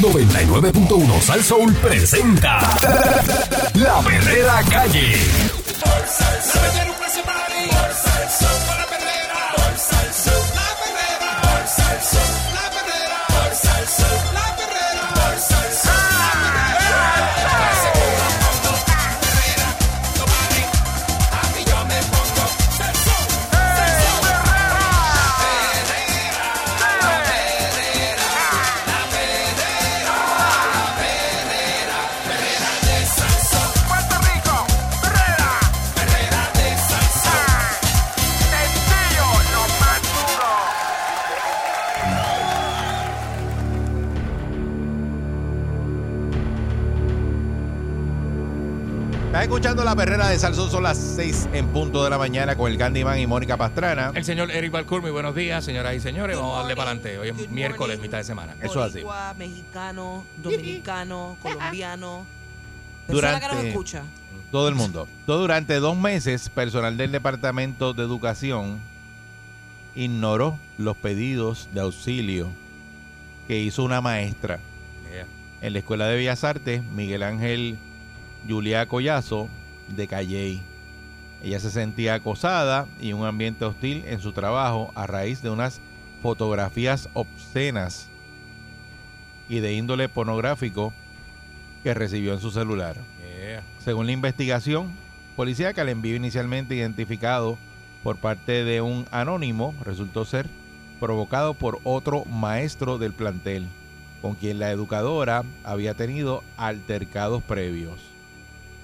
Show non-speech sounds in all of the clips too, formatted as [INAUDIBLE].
99.1 Sal Soul presenta La Verdadera Calle. Puerto perrera de Salsón, son las 6 en punto de la mañana con el Candyman y Mónica Pastrana. El señor Eric Balcour, muy buenos días, señoras y señores. Vamos a darle para adelante. Hoy es Good miércoles, morning. mitad de semana. Eso así. Boricua, mexicano, [LAUGHS] dominicano, [LAUGHS] colombiano. Persona que nos Durante- escucha. Todo el mundo. Todo durante dos meses, personal del Departamento de Educación ignoró los pedidos de auxilio que hizo una maestra Yeah. en la Escuela de Bellas Artes, Miguel Ángel Julia Collazo, de Calley. Ella se sentía acosada y un ambiente hostil en su trabajo a raíz de unas fotografías obscenas y de índole pornográfico que recibió en su celular. Yeah. Según la investigación policíaca, el envío inicialmente identificado por parte de un anónimo resultó ser provocado por otro maestro del plantel, con quien la educadora había tenido altercados previos.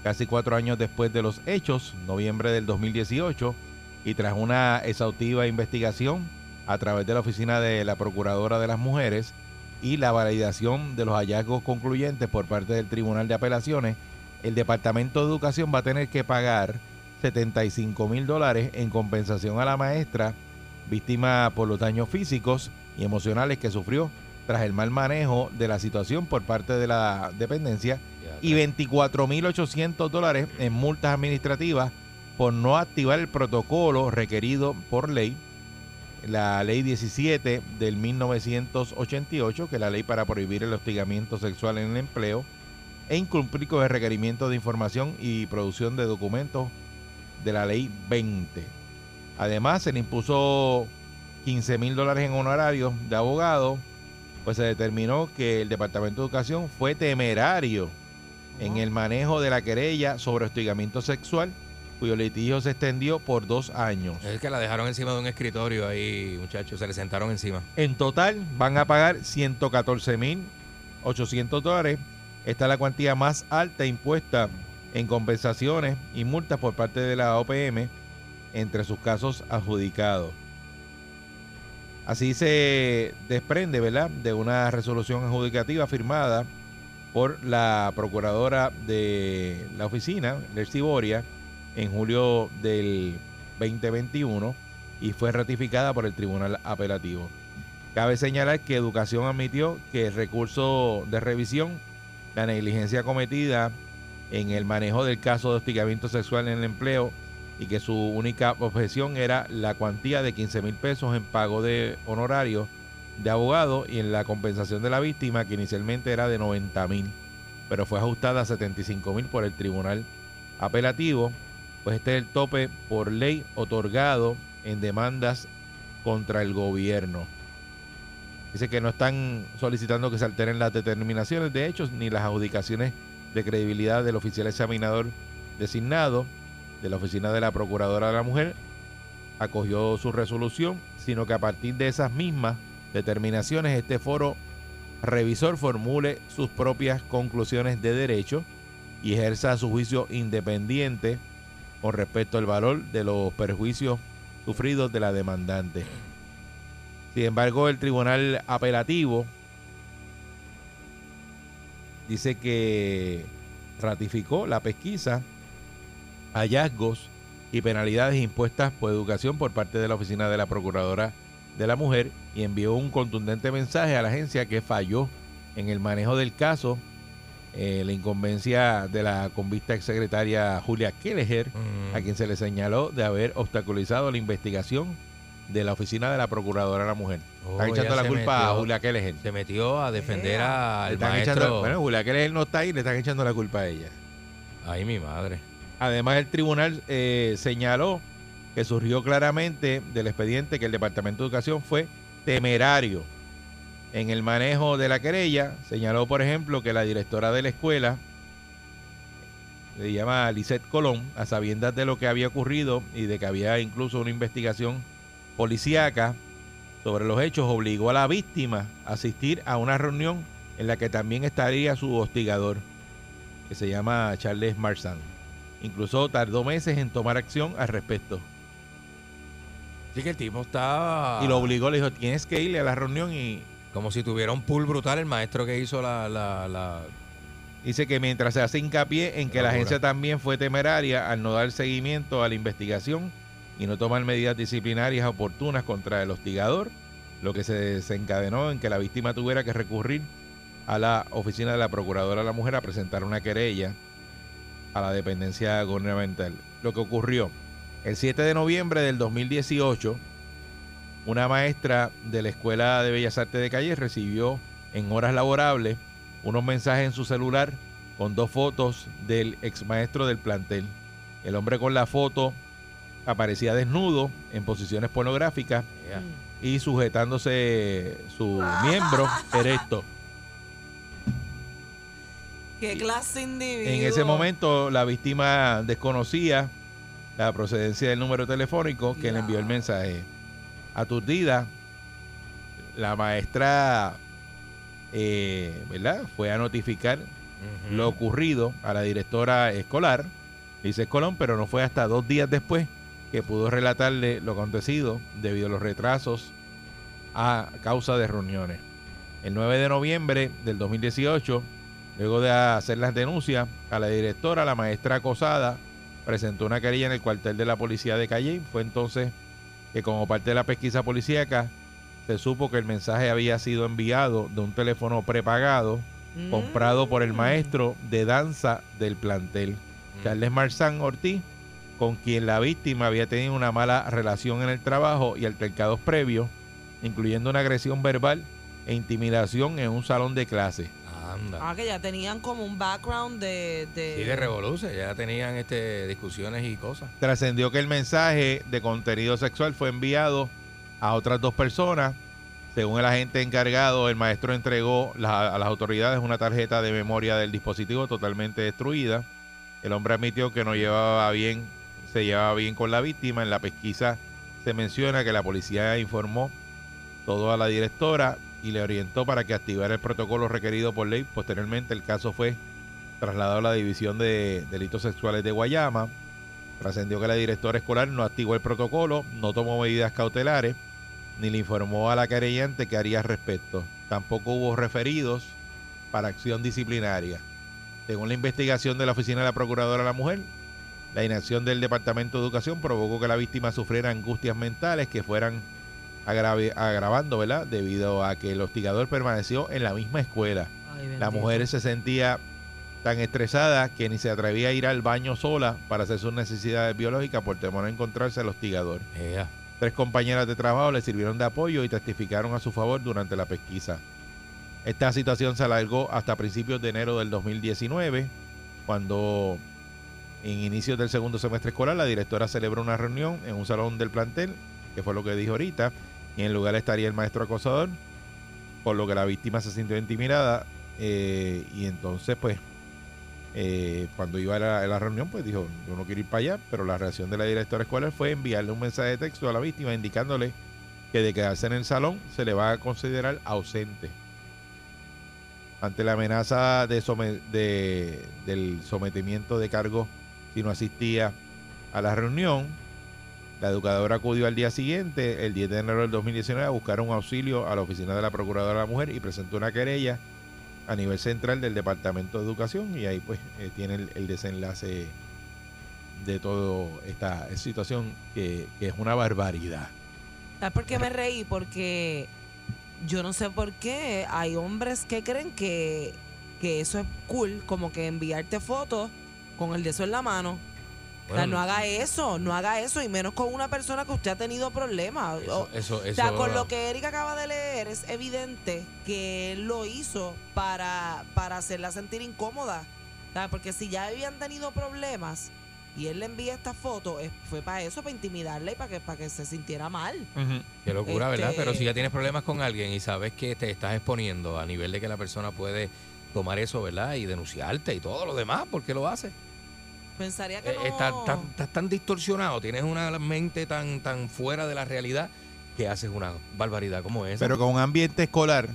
Casi cuatro años después de los hechos, noviembre del 2018, y tras una exhaustiva investigación a través de la oficina de la Procuradora de las Mujeres y la validación de los hallazgos concluyentes por parte del Tribunal de Apelaciones, el Departamento de Educación va a tener que pagar 75 mil dólares en compensación a la maestra víctima por los daños físicos y emocionales que sufrió tras el mal manejo de la situación por parte de la dependencia y 24.800 dólares en multas administrativas por no activar el protocolo requerido por ley, la ley 17 del 1988, que es la ley para prohibir el hostigamiento sexual en el empleo, e incumplir con el requerimiento de información y producción de documentos de la ley 20. Además, se le impuso 15 mil dólares en honorarios de abogado, pues se determinó que el Departamento de Educación fue temerario en el manejo de la querella sobre hostigamiento sexual, cuyo litigio se extendió por dos años. Es que la dejaron encima de un escritorio ahí, muchachos, se le sentaron encima. En total van a pagar 114 mil 800 dólares. Esta es la cuantía más alta impuesta en compensaciones y multas por parte de la OPM entre sus casos adjudicados. Así se desprende, ¿verdad?, de una resolución adjudicativa firmada por la procuradora de la oficina, Lercy Boria, en julio del 2021 y fue ratificada por el Tribunal Apelativo. Cabe señalar que Educación admitió que el recurso de revisión, la negligencia cometida en el manejo del caso de hostigamiento sexual en el empleo y que su única objeción era la cuantía de 15 mil pesos en pago de honorarios de abogado y en la compensación de la víctima que inicialmente era de 90 mil, pero fue ajustada a 75 mil por el Tribunal Apelativo, pues este es el tope por ley otorgado en demandas contra el gobierno. Dice que no están solicitando que se alteren las determinaciones de hechos ni las adjudicaciones de credibilidad del oficial examinador designado de la Oficina de la Procuradora de la Mujer. Acogió su resolución, sino que a partir de esas mismas determinaciones este foro revisor formule sus propias conclusiones de derecho y ejerza su juicio independiente con respecto al valor de los perjuicios sufridos de la demandante. Sin embargo, el tribunal apelativo dice que ratificó la pesquisa, hallazgos y penalidades impuestas por educación por parte de la Oficina de la Procuradora de la Mujer y envió un contundente mensaje a la agencia que falló en el manejo del caso, eh, la incumbencia de la convicta exsecretaria Julia Kelleher, Mm. a quien se le señaló de haber obstaculizado la investigación de la oficina de la Procuradora de la Mujer. Oh, Están echando la culpa a Julia Kelleher. Se metió a defender Le al maestro. echando- bueno, Julia Kelleher no está ahí, le están echando la culpa a ella. Ay, mi madre. Además, el tribunal eh, señaló que surgió claramente del expediente que el Departamento de Educación fue temerario en el manejo de la querella. Señaló, por ejemplo, que la directora de la escuela, se llama Lisette Colón, a sabiendas de lo que había ocurrido y de que había incluso una investigación policíaca sobre los hechos, obligó a la víctima a asistir a una reunión en la que también estaría su hostigador, que se llama Charles Marzán. Incluso tardó meses en tomar acción al respecto. Sí que el tipo está... Y lo obligó, le dijo, tienes que irle a la reunión y Como si tuviera un pool brutal el maestro que hizo la... la, la- dice que mientras se hace hincapié en que la Locura. agencia también fue temeraria al no dar seguimiento a la investigación y no tomar medidas disciplinarias oportunas contra el hostigador, lo que se desencadenó en que la víctima tuviera que recurrir a la oficina de la Procuradora de la Mujer a presentar una querella a la dependencia gubernamental. Lo que ocurrió el 7 de noviembre del 2018, una maestra de la Escuela de Bellas Artes de Calle recibió en horas laborables unos mensajes en su celular con dos fotos del ex maestro del plantel. El hombre con la foto aparecía desnudo en posiciones pornográficas y sujetándose su miembro erecto. ¿Qué clase de individuo? En ese momento la víctima desconocía la procedencia del número telefónico que le envió el mensaje. Aturdida, la maestra eh, ¿verdad? fue a notificar lo ocurrido a la directora escolar, Lice Colón, pero no fue hasta dos días después que pudo relatarle lo acontecido debido a los retrasos a causa de reuniones. El 9 de noviembre del 2018, luego de hacer las denuncias a la directora, la maestra acosada presentó una querella en el cuartel de la policía de Calle. Fue entonces que como parte de la pesquisa policíaca se supo que el mensaje había sido enviado de un teléfono prepagado Mm. comprado por el maestro de danza del plantel, Mm. Charles Marzán Ortiz, con quien la víctima había tenido una mala relación en el trabajo y altercados previos, incluyendo una agresión verbal e intimidación en un salón de clase. Anda. Ah, que ya tenían como un background de... de... Sí, de revolución. Ya tenían este discusiones y cosas. Trascendió que el mensaje de contenido sexual fue enviado a otras dos personas. Según el agente encargado, el maestro entregó la- a las autoridades una tarjeta de memoria del dispositivo totalmente destruida. El hombre admitió que no llevaba bien, se llevaba bien con la víctima. En la pesquisa se menciona que la policía informó todo a la directora y le orientó para que activara el protocolo requerido por ley. Posteriormente el caso fue trasladado a la División de Delitos Sexuales de Guayama. Trascendió que la directora escolar no activó el protocolo, no tomó medidas cautelares, ni le informó a la querellante que haría al respecto. Tampoco hubo referidos para acción disciplinaria. Según la investigación de la Oficina de la Procuradora de la Mujer, la inacción del Departamento de Educación provocó que la víctima sufriera angustias mentales que fueran agrave- agravando, ¿verdad? Debido a que el hostigador permaneció en la misma escuela. Ay, La mujer se sentía tan estresada que ni se atrevía a ir al baño sola para hacer sus necesidades biológicas por temor a encontrarse al hostigador. Tres compañeras de trabajo le sirvieron de apoyo y testificaron a su favor durante la pesquisa. Esta situación se alargó hasta principios de enero del 2019, cuando en inicios del segundo semestre escolar la directora celebró una reunión en un salón del plantel, que fue lo que dijo ahorita, y en lugar estaría el maestro acosador, por lo que la víctima se sintió intimidada eh, y entonces pues eh, cuando iba a la, reunión pues dijo yo no quiero ir para allá, pero la reacción de la directora escolar fue enviarle un mensaje de texto a la víctima indicándole que de quedarse en el salón se le va a considerar ausente. Ante la amenaza de- del sometimiento de cargo si no asistía a la reunión, la educadora acudió al día siguiente, el 10 de enero del 2019, a buscar un auxilio a la oficina de la Procuradora de la Mujer y presentó una querella a nivel central del Departamento de Educación y ahí pues eh, tiene el, desenlace de toda esta situación que, es una barbaridad. ¿Sabes por qué me reí? Porque yo no sé por qué hay hombres que creen que, que eso es cool, como que enviarte fotos con el de en la mano. O sea, no haga eso, no haga eso, y menos con una persona que usted ha tenido problemas. Eso, O- eso, o sea, con lo que Erika acaba de leer, es evidente que él lo hizo para, para hacerla sentir incómoda. Porque si ya habían tenido problemas y él le envía esta foto, fue para eso, para intimidarla y para que, para que se sintiera mal. Qué locura, ¿verdad? Este- Pero si ya tienes problemas con alguien y sabes que te estás exponiendo a nivel de que la persona puede tomar eso, ¿verdad? Y denunciarte y todo lo demás, ¿por qué lo hace? Pensaría que Eh, no. Estás tan, estás tan distorsionado, tienes una mente tan, tan fuera de la realidad que haces una barbaridad como esa. Pero con un ambiente escolar,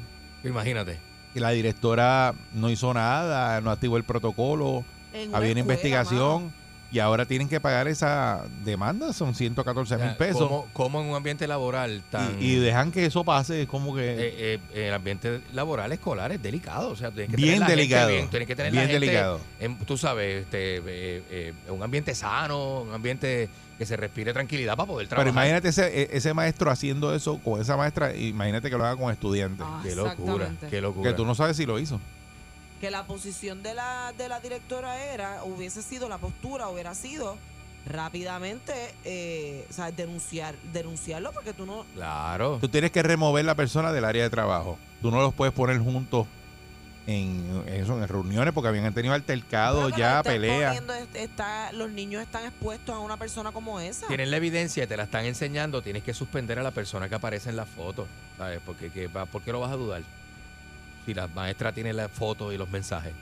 Imagínate. que la directora no hizo nada, no activó el protocolo, había una investigación mano. Y ahora tienen que pagar esa demanda, son 114 mil pesos. ¿Cómo, cómo en un ambiente laboral tan... Y, y dejan que eso pase, es como que... eh, eh, el ambiente laboral escolar es delicado, o sea, tienes que Bien tener la gente delicado, bien, tienes que tener bien la gente delicado. en- tú sabes, este, eh, eh, un ambiente sano, un ambiente que se respire tranquilidad para poder trabajar. Pero imagínate ese, e- ese maestro haciendo eso con esa maestra, imagínate que lo haga con estudiantes. Ah, Qué locura, qué locura. Que tú no sabes si lo hizo. Que la posición de la, de la directora era, hubiese sido, la postura hubiera sido rápidamente, eh, o sea, denunciar, denunciarlo porque tú no... Claro. Tú tienes que remover la persona del área de trabajo. Tú no los puedes poner juntos en, eso, en reuniones porque habían tenido altercados, ya, peleas. está, los niños están expuestos a una persona como esa. Tienes la evidencia, te la están enseñando, tienes que suspender a la persona que aparece en la foto, ¿sabes? Porque, que ¿Por qué lo vas a dudar? Si la maestra tiene la foto y los mensajes,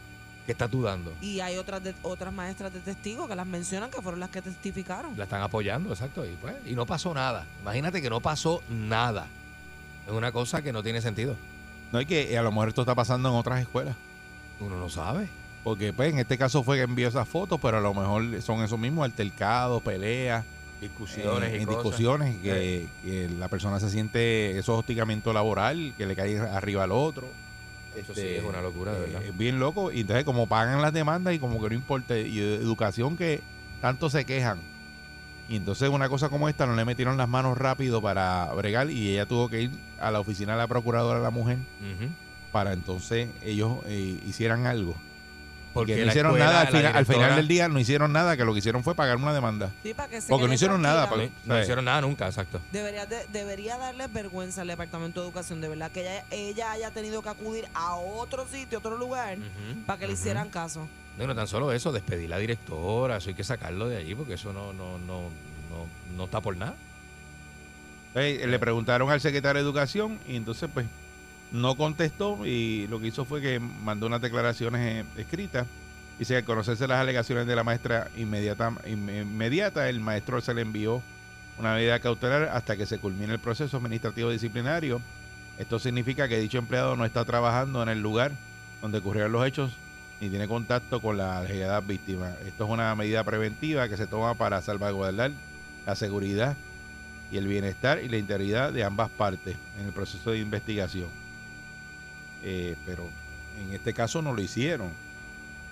¿qué estás dudando? Y hay otras de- otras maestras de testigos que las mencionan que fueron las que testificaron. La están apoyando, exacto. Y, pues, y no pasó nada. Imagínate que no pasó nada. Es una cosa que no tiene sentido. No hay que, a lo mejor esto está pasando en otras escuelas. Uno no sabe. Porque pues en este caso fue que envió esas fotos, pero a lo mejor son esos mismos altercados, peleas, Discusiones eh, y en cosas. discusiones, que, que la persona se siente esos hostigamiento laboral, que le cae arriba al otro. Eso sí Este, es una locura, de verdad. eh, Es bien loco. Y entonces como pagan las demandas y como que no importa. Y de educación que tanto se quejan. Y entonces una cosa como esta no le metieron las manos rápido para bregar y ella tuvo que ir a la oficina de la procuradora de la mujer para entonces ellos eh, hicieran algo. Porque que no hicieron escuela, nada al final, al final directora- del día no hicieron nada que lo que hicieron fue pagar una demanda Sí, para que se Porque no hicieron nada, para- No hicieron nada nunca, exacto. Debería, de- debería darle vergüenza al Departamento de Educación, de verdad, que ella, ella haya tenido que acudir a otro sitio, otro lugar, para que le hicieran caso. No, tan solo eso, despedir la directora, eso hay que sacarlo de allí porque eso no, no, no, no, no está por nada. Le preguntaron al secretario de educación y entonces pues no contestó y lo que hizo fue que mandó unas declaraciones eh, escritas dice que al conocerse las alegaciones de la maestra inmediata, inme- inmediata el maestro se le envió una medida cautelar hasta que se culmine el proceso administrativo disciplinario esto significa que dicho empleado no está trabajando en el lugar donde ocurrieron los hechos ni tiene contacto con la allegada víctima esto es una medida preventiva que se toma para salvaguardar la seguridad y el bienestar y la integridad de ambas partes en el proceso de investigación. Eh, pero en este caso no lo hicieron.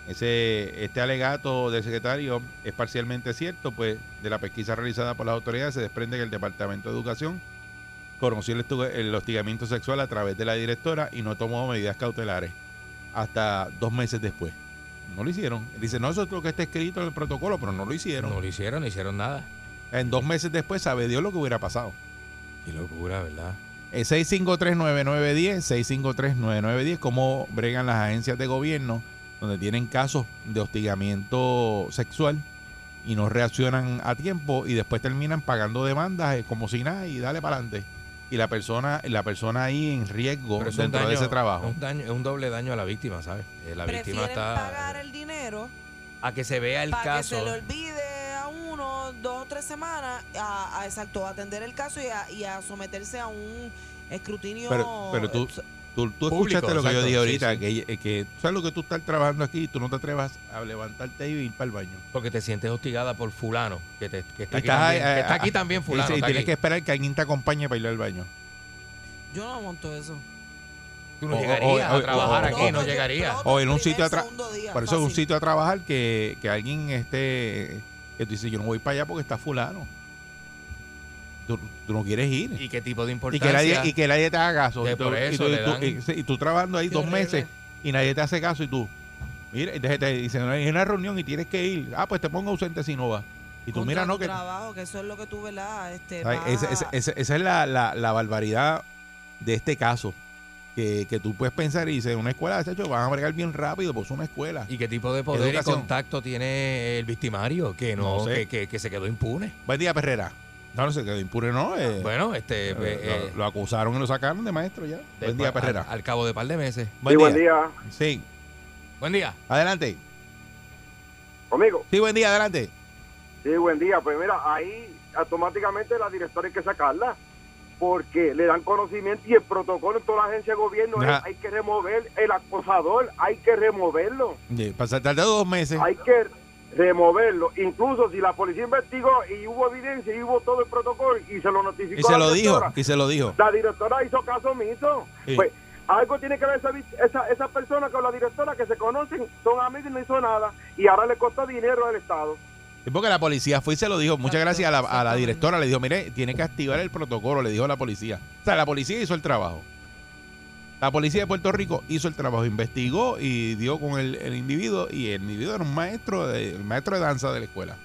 Ese, este alegato del secretario es parcialmente cierto, pues de la pesquisa realizada por las autoridades se desprende que el Departamento de Educación conoció el, el hostigamiento sexual a través de la directora y no tomó medidas cautelares hasta dos meses después. No lo hicieron. Dice, no, eso es lo que está escrito en el protocolo, pero no lo hicieron. No lo hicieron, no hicieron nada. En dos meses después sabe Dios lo que hubiera pasado. Qué locura, ¿verdad? El 653-9910, 653-9910, cómo bregan las agencias de gobierno donde tienen casos de hostigamiento sexual y no reaccionan a tiempo y después terminan pagando demandas eh, como si nada y dale para adelante. Y la persona, la persona ahí en riesgo Pero es un dentro daño- de ese trabajo. Es un, daño, es un doble daño a la víctima, ¿sabes? Eh, La víctima Prefieren está. pagar el dinero A que se vea el para que se caso. le olvide uno dos o tres semanas a, a- exacto a atender el caso y a, y a someterse a un escrutinio Pero- pero tú- eh, Tú, tú Público, escuchaste lo que yo dije ahorita, sí. Que, eh, que sabes lo que tú estás trabajando aquí y tú no te atrevas a levantarte y ir para el baño. Porque te sientes hostigada por fulano, que, te- que está, aquí Estás, también, eh, que está aquí también Y, fulano. sí, está tienes aquí. que esperar que alguien te acompañe para ir al baño. yo no monto eso Tú no o- llegarías o- a trabajar o- aquí, no yo llegarías. O en un sitio día, Por eso es un sitio a trabajar que, que alguien esté. Que tú dices, yo no voy para allá porque está fulano. Tú, tú no quieres ir. ¿Y qué tipo de Y importancia? que, nadie, y que nadie te haga caso. Y tú, por y eso tú- le y tú- dan- y- sí, y tú trabajando ahí Qué dos horrible. meses y nadie te hace caso y tú. Mira, entonces te dicen, hay una reunión y tienes que ir. Ah, pues te pongo ausente si no vas. Y tú Contra mira, no, que trabajo, que eso es lo que tú, ¿verdad? Este, esa- esa es la, la, la barbaridad de este caso. Que, que tú puedes pensar y dices, una escuela, chacho, van a bregar bien rápido, pues es una escuela. ¿Y qué tipo de poder y contacto tiene el victimario? Que no, No sé. que, que- que se quedó impune. Buen día, Perrera. No, no se quedó impune, no. eh, Bueno, este. eh, eh, eh, lo, lo acusaron y lo sacaron de maestro ya. Buen día, Perrera. Al, al cabo de par de meses. Buen, sí, día. buen día. Sí, Buen día. adelante. Conmigo. Sí, buen día, adelante. Sí, buen día. Pues mira, ahí automáticamente la directora hay que sacarla. Porque le dan conocimiento y el protocolo en toda la agencia de gobierno es, hay que remover el acosador, hay que removerlo, Para saltar de dos meses. hay que removerlo. Incluso si la policía investigó y hubo evidencia y hubo todo el protocolo y se lo notificó Y se a la lo dijo, y se lo dijo. la directora hizo caso omiso. Sí. Pues algo tiene que ver esa, esa, esa persona con la directora que se conocen, son amigos y no hizo nada. Y ahora le costó dinero al Estado. Sí, porque la policía fue y se lo dijo. Muchas Exacto, gracias a la, a la exactamente. directora. Le dijo, mire, tiene que activar el protocolo, le dijo la policía. O sea, la policía hizo el trabajo. La policía de Puerto Rico hizo el trabajo, investigó y dio con el, el individuo. Y el individuo era un maestro de, el maestro de danza de la escuela.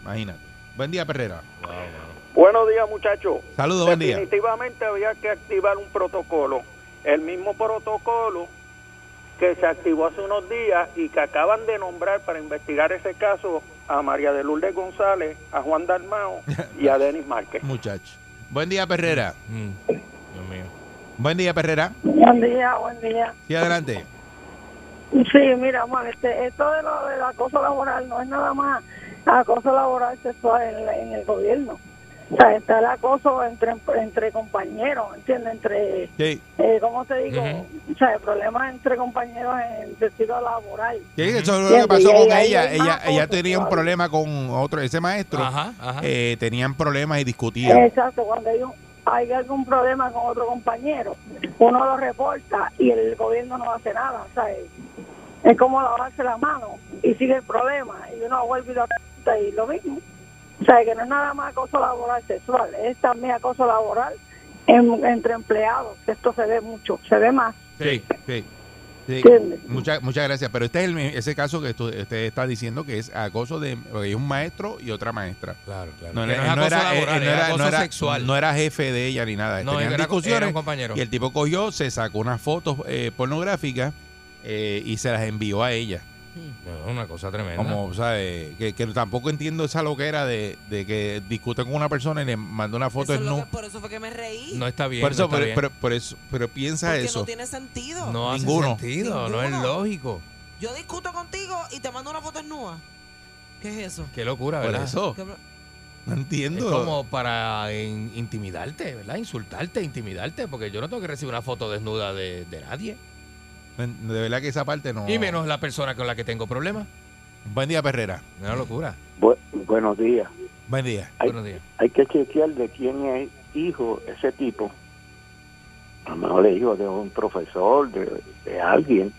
Imagínate. Buen día, Perrera. Buenos días, muchachos. Saludos, buen día. Definitivamente había que activar un protocolo. El mismo protocolo que se activó hace unos días y que acaban de nombrar para investigar ese caso a María de Lourdes González, a Juan Dalmao y a [LAUGHS] Denis Márquez. Muchacho. Buen día, Perrera. Mm, Dios mío. Buen día, Perrera. Buen día, buen día. Sí, adelante. Sí, mira, amor, este, esto de lo del acoso laboral no es nada más acoso laboral sexual en, en el gobierno. O sea, está el acoso entre, entre compañeros, ¿entiendes? Entre, Sí. eh, ¿cómo te digo? Ujú. O sea, problemas entre compañeros en sentido laboral. Sí, eso es lo que pasó y con ella. Ella, ella tenía un problema con otro, ese maestro. Ajá, ajá. Eh, tenían problemas y discutían. Exacto, cuando hay, un- hay algún problema con otro compañero, uno lo reporta y el gobierno no hace nada, ¿sabes? Es como lavarse la mano y sigue el problema y uno vuelve y lo y lo mismo. O sea, que no es nada más acoso laboral sexual, es también acoso laboral en- entre empleados, esto se ve mucho, se ve más, Sí, sí. sí. Muchas, muchas gracias. Pero este es el, ese caso que tú- usted está diciendo que es acoso de porque hay un maestro y otra maestra. Claro, claro. No, es era, laboral, no es era- acoso no era- sexual. no era jefe de ella ni nada. No, Tenían era- era discusiones un compañero. y el tipo cogió, se sacó unas fotos eh, pornográficas eh, y se las envió a ella. No, una cosa tremenda. Como, ¿sabes? Que, que tampoco entiendo esa loquera de, de que discute con una persona y le manda una foto Eso es lo en que- por eso fue que me reí. no está bien. Por eso, no está pero, bien. pero, por eso, pero piensa porque eso. no tiene sentido. no hace ninguno. sentido, no es Ninguno. lógico. Yo discuto contigo y te mando una foto desnuda. ¿Qué es eso? Qué locura, Por ¿verdad? eso. ¿Qué- No Es entiendo. como para in- intimidarte, ¿verdad? Insultarte, intimidarte, porque yo no tengo que recibir una foto desnuda de, de nadie. De verdad que esa parte no. Y menos la persona con la que tengo problemas. Buen día, Perrera. Una locura. buenos días. Buen día. Ay. Buenos días. Hay que chequear de quién es hijo ese tipo. A lo mejor es hijo de un profesor, de, de alguien.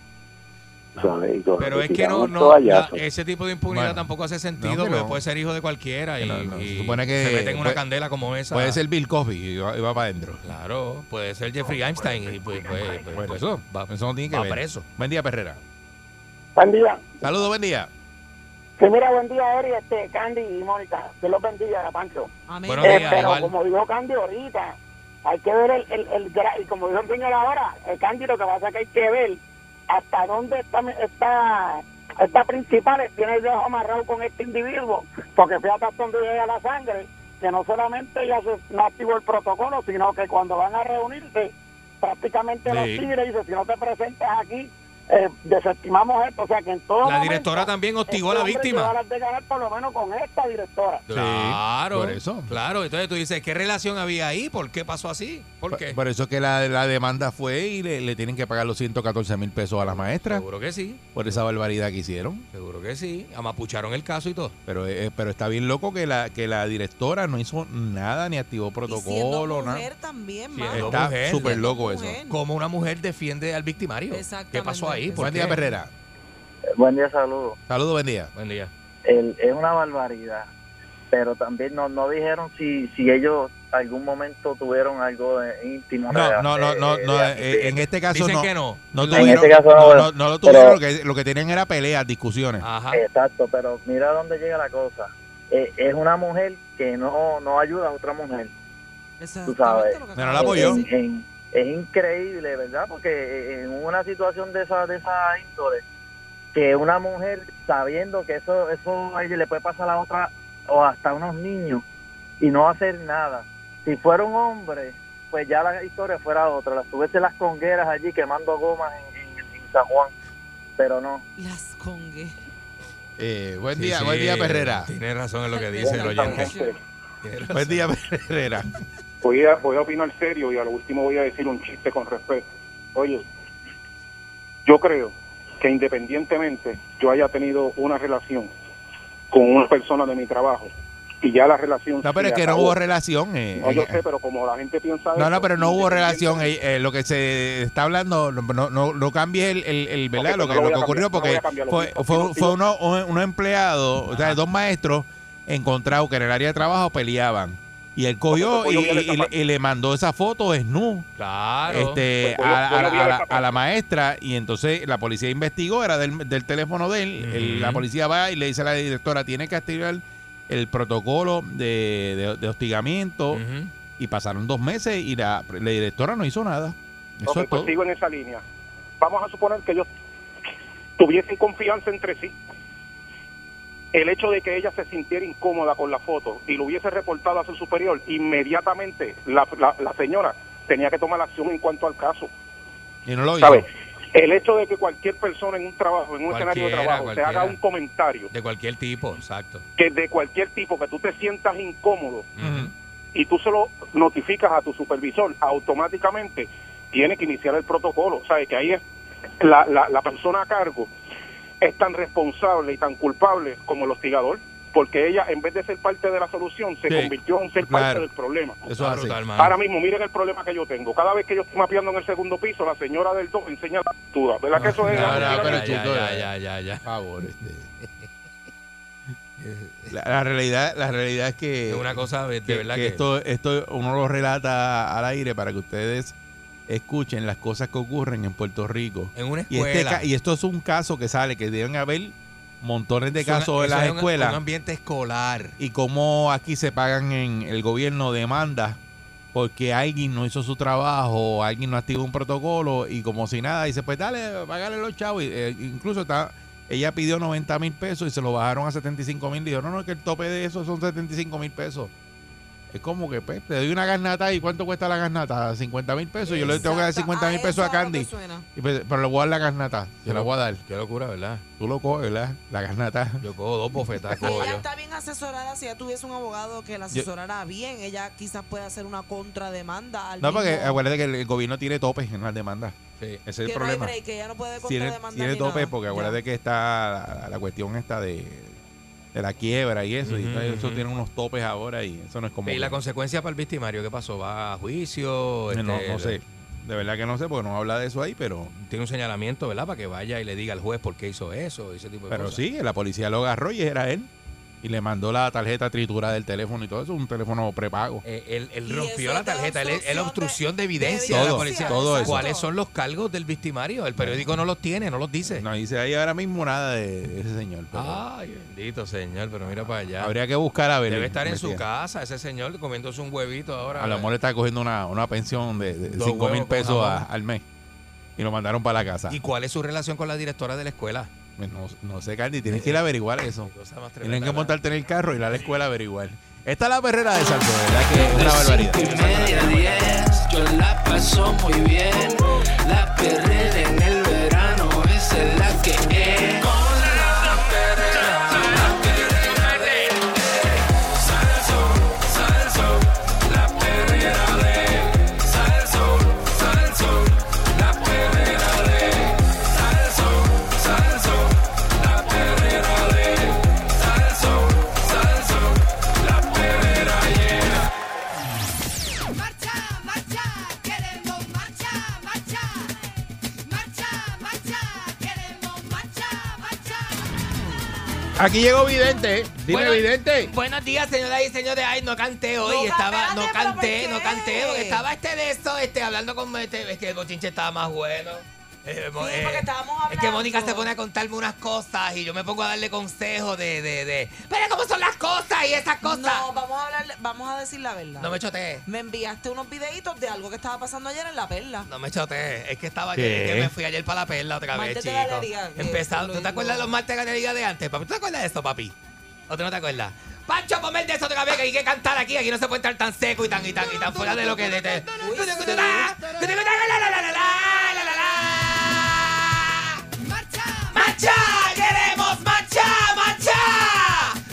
¿Sabes? Y lo- Pero es que no, no la- ese tipo de impunidad Bueno. tampoco hace sentido, que porque no. puede ser hijo de cualquiera y, Que no, no, se y supone que se meten en una puede- candela como esa. Puede ser Bill Cosby y va, y va para adentro. Claro, puede ser Jeffrey Einstein y pues, pues, pues, pues, eso, va, eso no tiene que va ver. preso. Buen día, Perrera. Buen día. Saludos, buen día. Sí, mira, buen día, Eri, este, Candy y Mónica. Dios los bendiga, Pancho. Amén. Eh, días, pero igual. como dijo Candy ahorita, hay que ver el, el, el como dijo el señor ahora, el Candy lo que pasa es que hay que ver hasta dónde está está esta principal tiene el dedo amarrado con este individuo, porque fíjate hasta dónde llega la sangre, que no solamente ella se, no activó el protocolo, sino que cuando van a reunirse, prácticamente los Sí. tigres dice, si no te presentas aquí, eh, desestimamos esto, o sea que en todo La momento, directora también hostigó a la este víctima. de ganar por lo menos con esta directora. Claro, por eso. Claro, entonces tú dices, ¿qué relación había ahí? ¿Por qué pasó así? ¿Por Por, qué? por eso es que la, la demanda fue y le, le tienen que pagar los 114 mil pesos a las maestras Seguro que sí, por esa barbaridad que hicieron. seguro que sí. Amapucharon el caso y todo. Pero, eh, pero está bien loco que la, que la directora no hizo nada, ni activó Y protocolo, nada. mujer también, es Está mujer, súper loco eso. Como una mujer defiende al victimario. Exactamente, ¿Qué pasó ahí? ¿Por Buen día? Perrera. Buen día, saludos. Saludos, buen día. Buen día. El- es una barbaridad, pero también no, no dijeron si, si ellos algún momento tuvieron algo de íntimo. No, no, no, de- no, no, de- eh, en este caso Dicen no. que no. No tuvieron, este caso no, no, no, no lo tuvieron, pero- lo que, lo que tenían era peleas, discusiones. Ajá. Exacto, pero mira dónde llega la cosa. eh, es una mujer que no, no ayuda a otra mujer. Exactamente sabes. Pero acabas la apoyó. En- en- es increíble, ¿verdad? Porque en una situación de esa, de esa índole, que una mujer sabiendo que eso, eso a ella le puede pasar a otra o hasta a unos niños y no hacer nada. Si fuera un hombre, pues ya la historia fuera otra. Las tuviese las congueras allí quemando gomas en, en- en San Juan, pero no. Las congue. Eh, buen Sí, día, sí, buen día, Perrera. Tiene razón en lo que dice el oyente. Buen día, Perrera. Voy a, voy a opinar serio y a lo último voy a decir un chiste con respeto. Oye, yo creo que independientemente yo haya tenido una relación con una persona de mi trabajo y ya la relación No, pero es que no hubo relación. eh, No, yo eh, sé, pero como la gente piensa No, eso, no, pero no hubo relación. eh, eh, lo que se está hablando, no, no, no, no cambie el, el, el- ¿verdad? Lo que, lo lo voy que a ocurrió cambiar, porque fue, fue, fue uno, un, unos empleados, o sea, dos maestros encontrados que en el área de trabajo peleaban. Y él cogió pues y, le- mandó esa foto desnudo Claro. este, Pues a, a- a la, a la maestra y entonces la policía investigó, era del, del teléfono de él. El- la policía va y le dice a la directora, tiene que activar el protocolo de, de- de hostigamiento y pasaron dos meses y la, la directora no hizo nada. Eso Ok, es pues todo. sigo en esa línea. Vamos a suponer que ellos tuviesen confianza entre sí. El hecho de que ella se sintiera incómoda con la foto y lo hubiese reportado a su superior, inmediatamente la, la- la señora tenía que tomar acción en cuanto al caso. Y no lo hizo. ¿Sabe? El hecho de que cualquier persona en un trabajo, en un escenario de trabajo, se haga un comentario De cualquier tipo, exacto. que de cualquier tipo, que tú te sientas incómodo y tú se lo notificas a tu supervisor, automáticamente tiene que iniciar el protocolo. Sea, que ahí es la, la, la persona a cargo es tan responsable y tan culpable como el hostigador, porque ella, en vez de ser parte de la solución, se Sí, convirtió en ser claro. parte del problema. Eso es brutal. Ahora mismo, miren el problema que yo tengo. Cada vez que yo estoy mapeando en el segundo piso, la señora del 2 enseña la factura. ¿Verdad que eso es? No, no, pero ya, ya, eh. ya, ya, ya. Por favor, este. [LAUGHS] La, la realidad, la realidad es que, Es una cosa de que- verdad que que, esto, esto uno lo relata al aire para que ustedes escuchen las cosas que ocurren en Puerto Rico. en una Y, este, escuela. y esto es un caso que sale, que deben haber montones de casos en las es un- escuelas. Un ambiente escolar. y cómo aquí se pagan en el gobierno demandas porque alguien no hizo su trabajo, alguien no activó un protocolo y como si nada, dice, pues dale, págale los chavos. Y, eh, incluso está, ella pidió 90 mil pesos y se lo bajaron a 75 mil. Dijo, no, no, que el tope de eso son 75 mil pesos. Es como que, pues, te doy una garnata y ¿cuánto cuesta la garnata? 50 mil pesos. Yo le tengo que dar Exacto, 50 mil pesos a Candy. suena. Y pues, pero le voy a dar la garnata. Se la voy a dar. Qué locura, ¿verdad? Tú lo coges, ¿verdad? La garnata. Yo cojo dos bofetas, cojo Ella yo. está bien asesorada. Si ella tuviese un abogado que la Yo- asesorara bien, ella quizás puede hacer una contrademanda al No, porque mismo- acuérdate que el, el gobierno tiene topes en las demandas. Sí. Ese es el que problema. break, que ella no puede tiene, contrademandar tiene tope nada. porque Ya. acuérdate que está la, la cuestión esta de, de la quiebra y eso. y eso tiene unos topes ahora y eso no es como. ¿Y la consecuencia para el victimario qué pasó? ¿Va a juicio? no, Este, no sé. De verdad que no sé porque no habla de eso ahí, pero. Tiene un señalamiento, ¿verdad? Para que vaya y le diga al juez por qué hizo eso, ese tipo de Pero cosas. sí, la policía lo agarró y era él. Y le mandó la tarjeta triturada del teléfono y todo eso, un teléfono prepago. Eh, él, rompió la tarjeta, él, él obstrucción obstrucción de, de- evidencia de de la policía. todo eso. ¿Cuáles son los cargos del victimario? El periódico no los tiene, no los dice. No dice ahí ahora mismo nada de ese señor. Pero Ay, bendito señor, pero mira para allá. habría que buscar a ver. Debe estar en su casa ese señor comiéndose un huevito ahora. A lo mejor está cogiendo una, una pensión de, de Dos 5 mil pesos a- al mes. Y lo mandaron para la casa. ¿Y cuál es su relación con la directora de la escuela? Pues No, no sé, Candy, tienes que ir a averiguar eso. Qué cosa más Tienen tremenda, que montarte en el carro y ir a la escuela a averiguar. Esta es la perrera de Santo, ¿verdad? Que es una barbaridad. Aquí llegó Vidente. Dime, Bueno, Vidente. Buenos días, señoras y señores. Ay, no canté hoy. No, estaba, no canté, ¿por no canté. Porque estaba este de esto, este, hablando con este, es que el bochinche estaba más bueno. Eh, Sí, eh, porque estábamos Es que. Mónica se pone a contarme unas cosas y yo me pongo a darle consejos de, de, de. Pero cómo son las cosas y esas cosas. No, vamos a hablar, vamos a decir la verdad. No me chotees. Me enviaste unos videitos de algo que estaba pasando ayer en la perla. No me chotees. Es que estaba ¿Qué? ayer, que me fui ayer para la perla otra vez, chico. galería, lo- ¿Tú te acuerdas de los martes de galería de antes, papi? ¿Tú te acuerdas de eso, papi? ¿O tú no te acuerdas? Pancho, ponme el de eso otra vez, que hay que cantar aquí. Aquí no se puede estar tan seco y tan, y tan, y tan fuera de lo que... ¡Marcha! ¡Queremos marcha! ¡Marcha!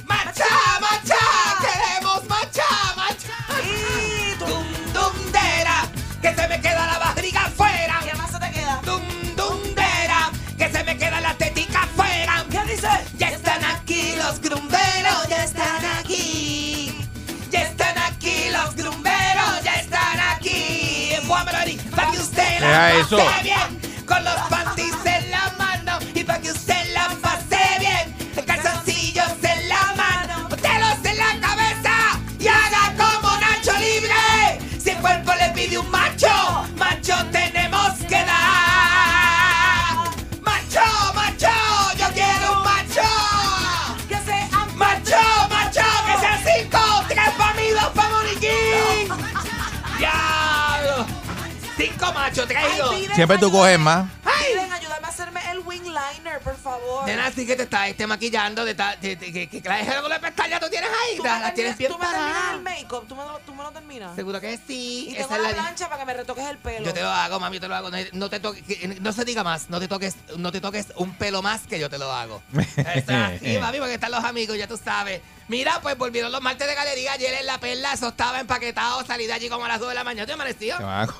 ¡Marcha! ¡Marcha! ¡Queremos marcha! ¡Marcha! Y ¡Dum, dundera! ¡Que se me queda la barriga afuera! ¿qué más se te queda? ¡Dum, dundera! ¡Que se me queda la tetica afuera! ¿Qué dice? Ya están aquí los grumberos, ya están aquí. Ya están aquí los grumberos, ya están aquí. Póngamelo ahí, para que usted la pase bien. Con los Siempre tú coges más. Piden ayudarme a hacerme el wing liner, por favor. Nena, así que te estás este, maquillando, de, ta- de- de- que, que, la de la pestaña tú tienes ahí, ¿Tú la, me, la tienes terminas, bien tú me terminas el make-up? ¿Tú me, lo- ¿Tú me lo terminas? Seguro que sí. Y Esa tengo es la la- plancha para que me retoques el pelo. Yo te lo hago, mami, yo te lo hago. No, no te toques, que- no se diga más, no te toques, no te toques un pelo más que yo te lo hago. [LAUGHS] Está así, mami, porque están los amigos, ya tú sabes. Mira, pues volvieron los martes de galería ayer en la perla, eso estaba empaquetado, salí de allí como a las 2 de la mañana. ¿Te amanecido? Te van a,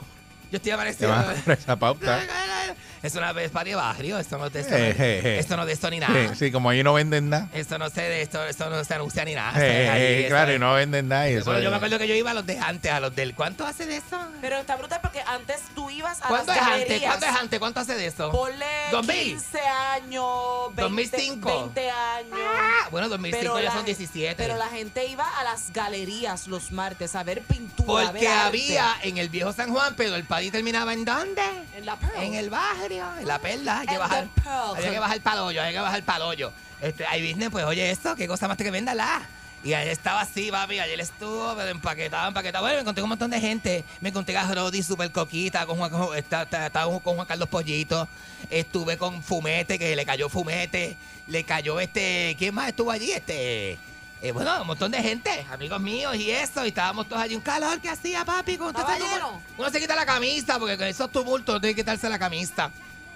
Yo estoy te amanecido. van a cobrar esa pauta. [LAUGHS] Es una vez para barrio, esto no es de esto, Eh, eh, eh. esto no es de esto ni nada. Sí, sí, como ahí no venden nada. Esto no sé de esto, esto no se anuncia ni nada. Eh, esto es ahí, eh, esto claro, es- y no venden nada. Y eso Bueno, yo es- me acuerdo que yo iba a los de antes, a los del. ¿Cuánto hace de eso? Pero está brutal porque antes tú ibas a ¿Cuánto las es antes? ¿Cuánto es antes? ¿Cuánto hace de eso? Ponle 2000. 15 años, 20, 2005. 20 años. Ah, bueno, 2005 Pero ya la- son 17. Pero la gente iba a las galerías los martes a ver pintura. a Porque ver arte. había en el viejo San Juan, pero el party terminaba en dónde? En la Pearl. En el barrio, la perla. Hay que bajar. the Pearl. Había que bajar para hoyo, había que bajar hoyo. Este, ahí business, pues oye esto, qué cosa más tremenda la. Y ayer estaba así, papi, ayer estuvo, pero empaquetado, empaquetado. Bueno, me encontré con un montón de gente. Me encontré a Rodi, super coquita, con Juan, con- estaba con Juan Carlos Pollito. Estuve con Fumete, que le cayó Fumete. Le cayó este, ¿quién más estuvo allí? Este, eh, bueno, un montón de gente, amigos míos y eso. Y estábamos todos allí. Un calor que hacía, papi. Con ¿Estaba todo- lleno? uno se quita la camisa, porque con esos tumultos tiene que quitarse la camisa.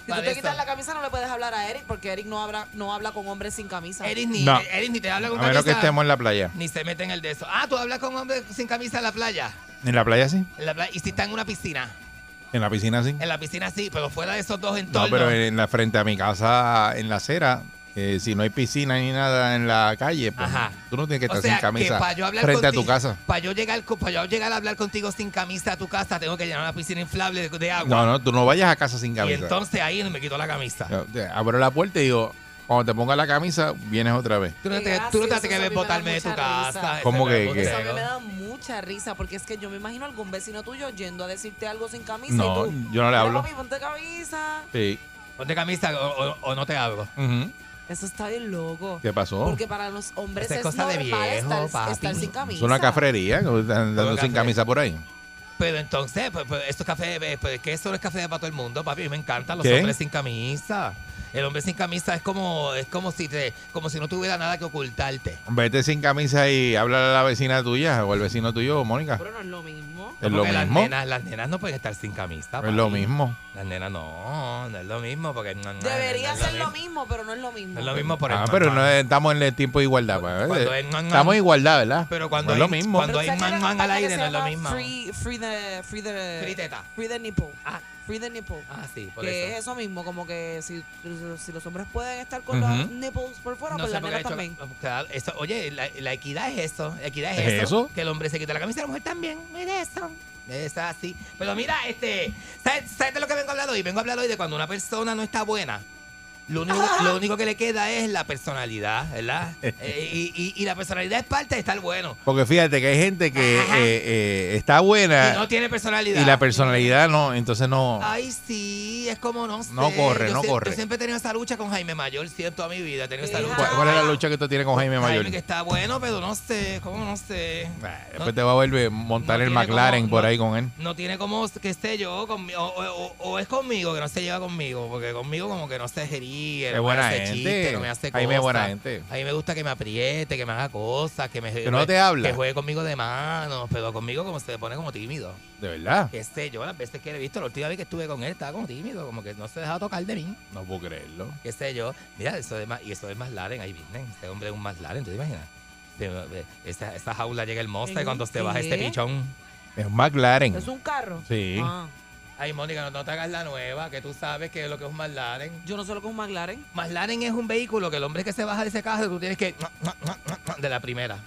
Si tú te quitas la camisa no le puedes hablar a Eric porque Eric no habla, no habla con hombres sin camisa. Eric ni, No. Eric ni te habla A con menos camisa. que estemos en la playa. Ni se mete en el de eso. Ah, tú hablas con hombres sin camisa en la playa. En la playa sí. En la playa. Y si está en una piscina. En la piscina sí. En la piscina sí, pero fuera de esos dos No, entornos. pero en la frente a mi casa, en la acera, eh, si no hay piscina ni nada en la calle, pues, Ajá. tú no tienes que O estar sea, sin camisa que para yo hablar frente a tu casa. Para yo, llegar, con- para yo llegar a hablar contigo sin camisa a tu casa, tengo que llenar una piscina inflable de, de agua. No, no, tú no vayas a casa sin y camisa. entonces ahí me quito la camisa. Yo abro la puerta y digo, cuando te pongas la camisa, vienes otra vez. Tú no te, tú no te que da botarme de tu casa. ¿Cómo que- me- que- Eso a mí ego. me da mucha risa porque es que yo me imagino algún vecino tuyo yendo a decirte algo sin camisa No, y tú. yo no le "Mira, hablo. papi, ponte camisa. Sí. Ponte camisa o, o- o no te hablo. Ujú. Eso está bien loco. ¿Qué pasó? Porque para los hombres Esa es es, cosa de normal viejo, estar, papi. estar sin camisa. Es una cafrería, que están andando sin camisa por ahí. Pero entonces, pues, pues esto es café, eh, pues que eso no es café para todo el mundo, papi. A mí me encantan los ¿Qué? hombres sin camisa. El hombre sin camisa es como, es como si te, como si no tuviera nada que ocultarte. Vete sin camisa y habla a la vecina tuya o el vecino tuyo, Mónica. Pero no es lo mismo. Es lo Porque las mismo. nenas, las nenas no pueden estar sin camisa. Es lo mismo. Las nenas no, no es lo mismo porque no, no, Debería no ser lo mismo, pero no es lo mismo. No es lo mismo por el Ah, pero mamá. no es- estamos en el tiempo de igualdad. pues, Cuando eh. es man, man. Estamos en igualdad, ¿verdad? Pero cuando no es lo hay- mismo. cuando- hay ¿sabes man, man al aire, no es lo mismo. Free, free the, free the, Free teta. free the nipple. Ah. Free the nipple. Ah, sí, por que eso. es eso mismo, como que si, si los hombres pueden estar con Ujú. los nipples por fuera, No pues las nenas hecho- también. claro, eso- oye, la, la equidad es eso. La equidad es, ¿Es eso, eso? Que el hombre se quita la camisa y la mujer también. Es eso. Es así. Pero mira, este, ¿sabes, ¿sabes de lo que vengo a hablar hoy? Vengo a hablar hoy de cuando una persona no está buena. Lo único, lo único que le queda es la personalidad, ¿verdad? Eh, y, y- y la personalidad es parte de estar bueno. Porque fíjate que hay gente que eh, eh, está buena Y no tiene personalidad. y la personalidad no, entonces no. Ay, sí, es como no sé. No corre, Yo no corre. Yo siempre he tenido esa lucha con Jaime Mayor, siento toda mi vida. He tenido esa lucha. ¿Cuál, cuál es la lucha que tú tienes con Jaime Mayor? Jaime que está bueno, pero no sé, ¿cómo no sé? Después te va a volver a montar no el McLaren como- por no- ahí con él. No tiene como, qué sé yo, conmi- o, o- o- o es conmigo que no se lleva conmigo, porque conmigo como que no se ríe, Es no buena me hace gente. chiste, no me hace Jaime es cosas. buena gente. A mí me gusta que me apriete, que me haga cosas, que me Que no te habla. que juegue conmigo de manos, pero conmigo como se pone como tímido. De verdad. Sé yo, las veces que le he visto, la última vez que estuve con él estaba como tímido, como que no se dejaba tocar de mí. No puedo creerlo. qué sé yo. Mira, eso de más, y eso es más Laren, ahí viene. Este hombre es un más Laren, ¿tú te imaginas? De- Esa, esa jaula llega hermosa y ¿En cuando se baja este pichón. Es un McLaren. ¿Es un carro? Sí. Ah, Ay, Mónica, no, no te hagas la nueva, que tú sabes que es lo que es un McLaren. yo no sé lo que es un McLaren. McLaren es un vehículo que el hombre que se baja de ese carro, tú tienes que... De la primera.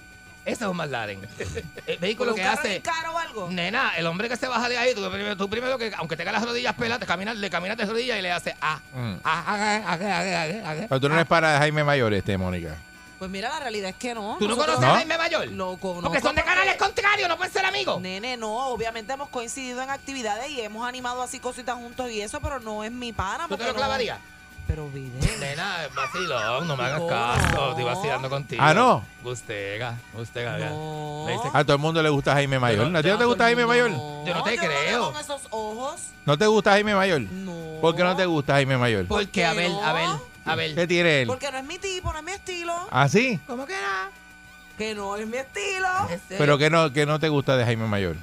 Ese es un McLaren. [LAUGHS] El vehículo ¿Un que hace... caro o algo? Nena, el hombre que se baja de ahí, tú primero, tú primero que, aunque tenga las rodillas peladas, te caminas, le caminas de rodillas y le hace ah, Mm. ah, ah, ah, ah, ah, ah, ah. Pero tú no eres para Jaime Mayor, este, Mónica. Pues mira, la realidad es que no. ¿Tú no Nosotros- conoces ¿No? a Jaime Mayor? Lo conozco Porque son de canales contrarios, no pueden ser amigos. Nene, no, obviamente hemos coincidido en actividades y hemos animado así cositas juntos y eso, pero no es mi pana. ¿Tú porque te lo no- clavarías? Pero video. Nena, vacilón, no me hagas No. caso. Estoy vacilando contigo. Ah, ¿no? Gustega, Gustega. mira. No. Me dice- A todo el mundo le gusta Jaime Mayor. ¿A ti no te gusta Jaime Mayor? Yo no te creo. con esos ojos. ¿No te gusta Jaime Mayor? No. ¿Por qué no te gusta Jaime Mayor? Porque, a ver, no? a ver, a ver. ¿Qué tiene él? Porque no es mi tipo, no es mi estilo. ¿Ah, sí? ¿Cómo que no? Que no es mi estilo. ¿Pero qué no, qué no te gusta de Jaime Mayor?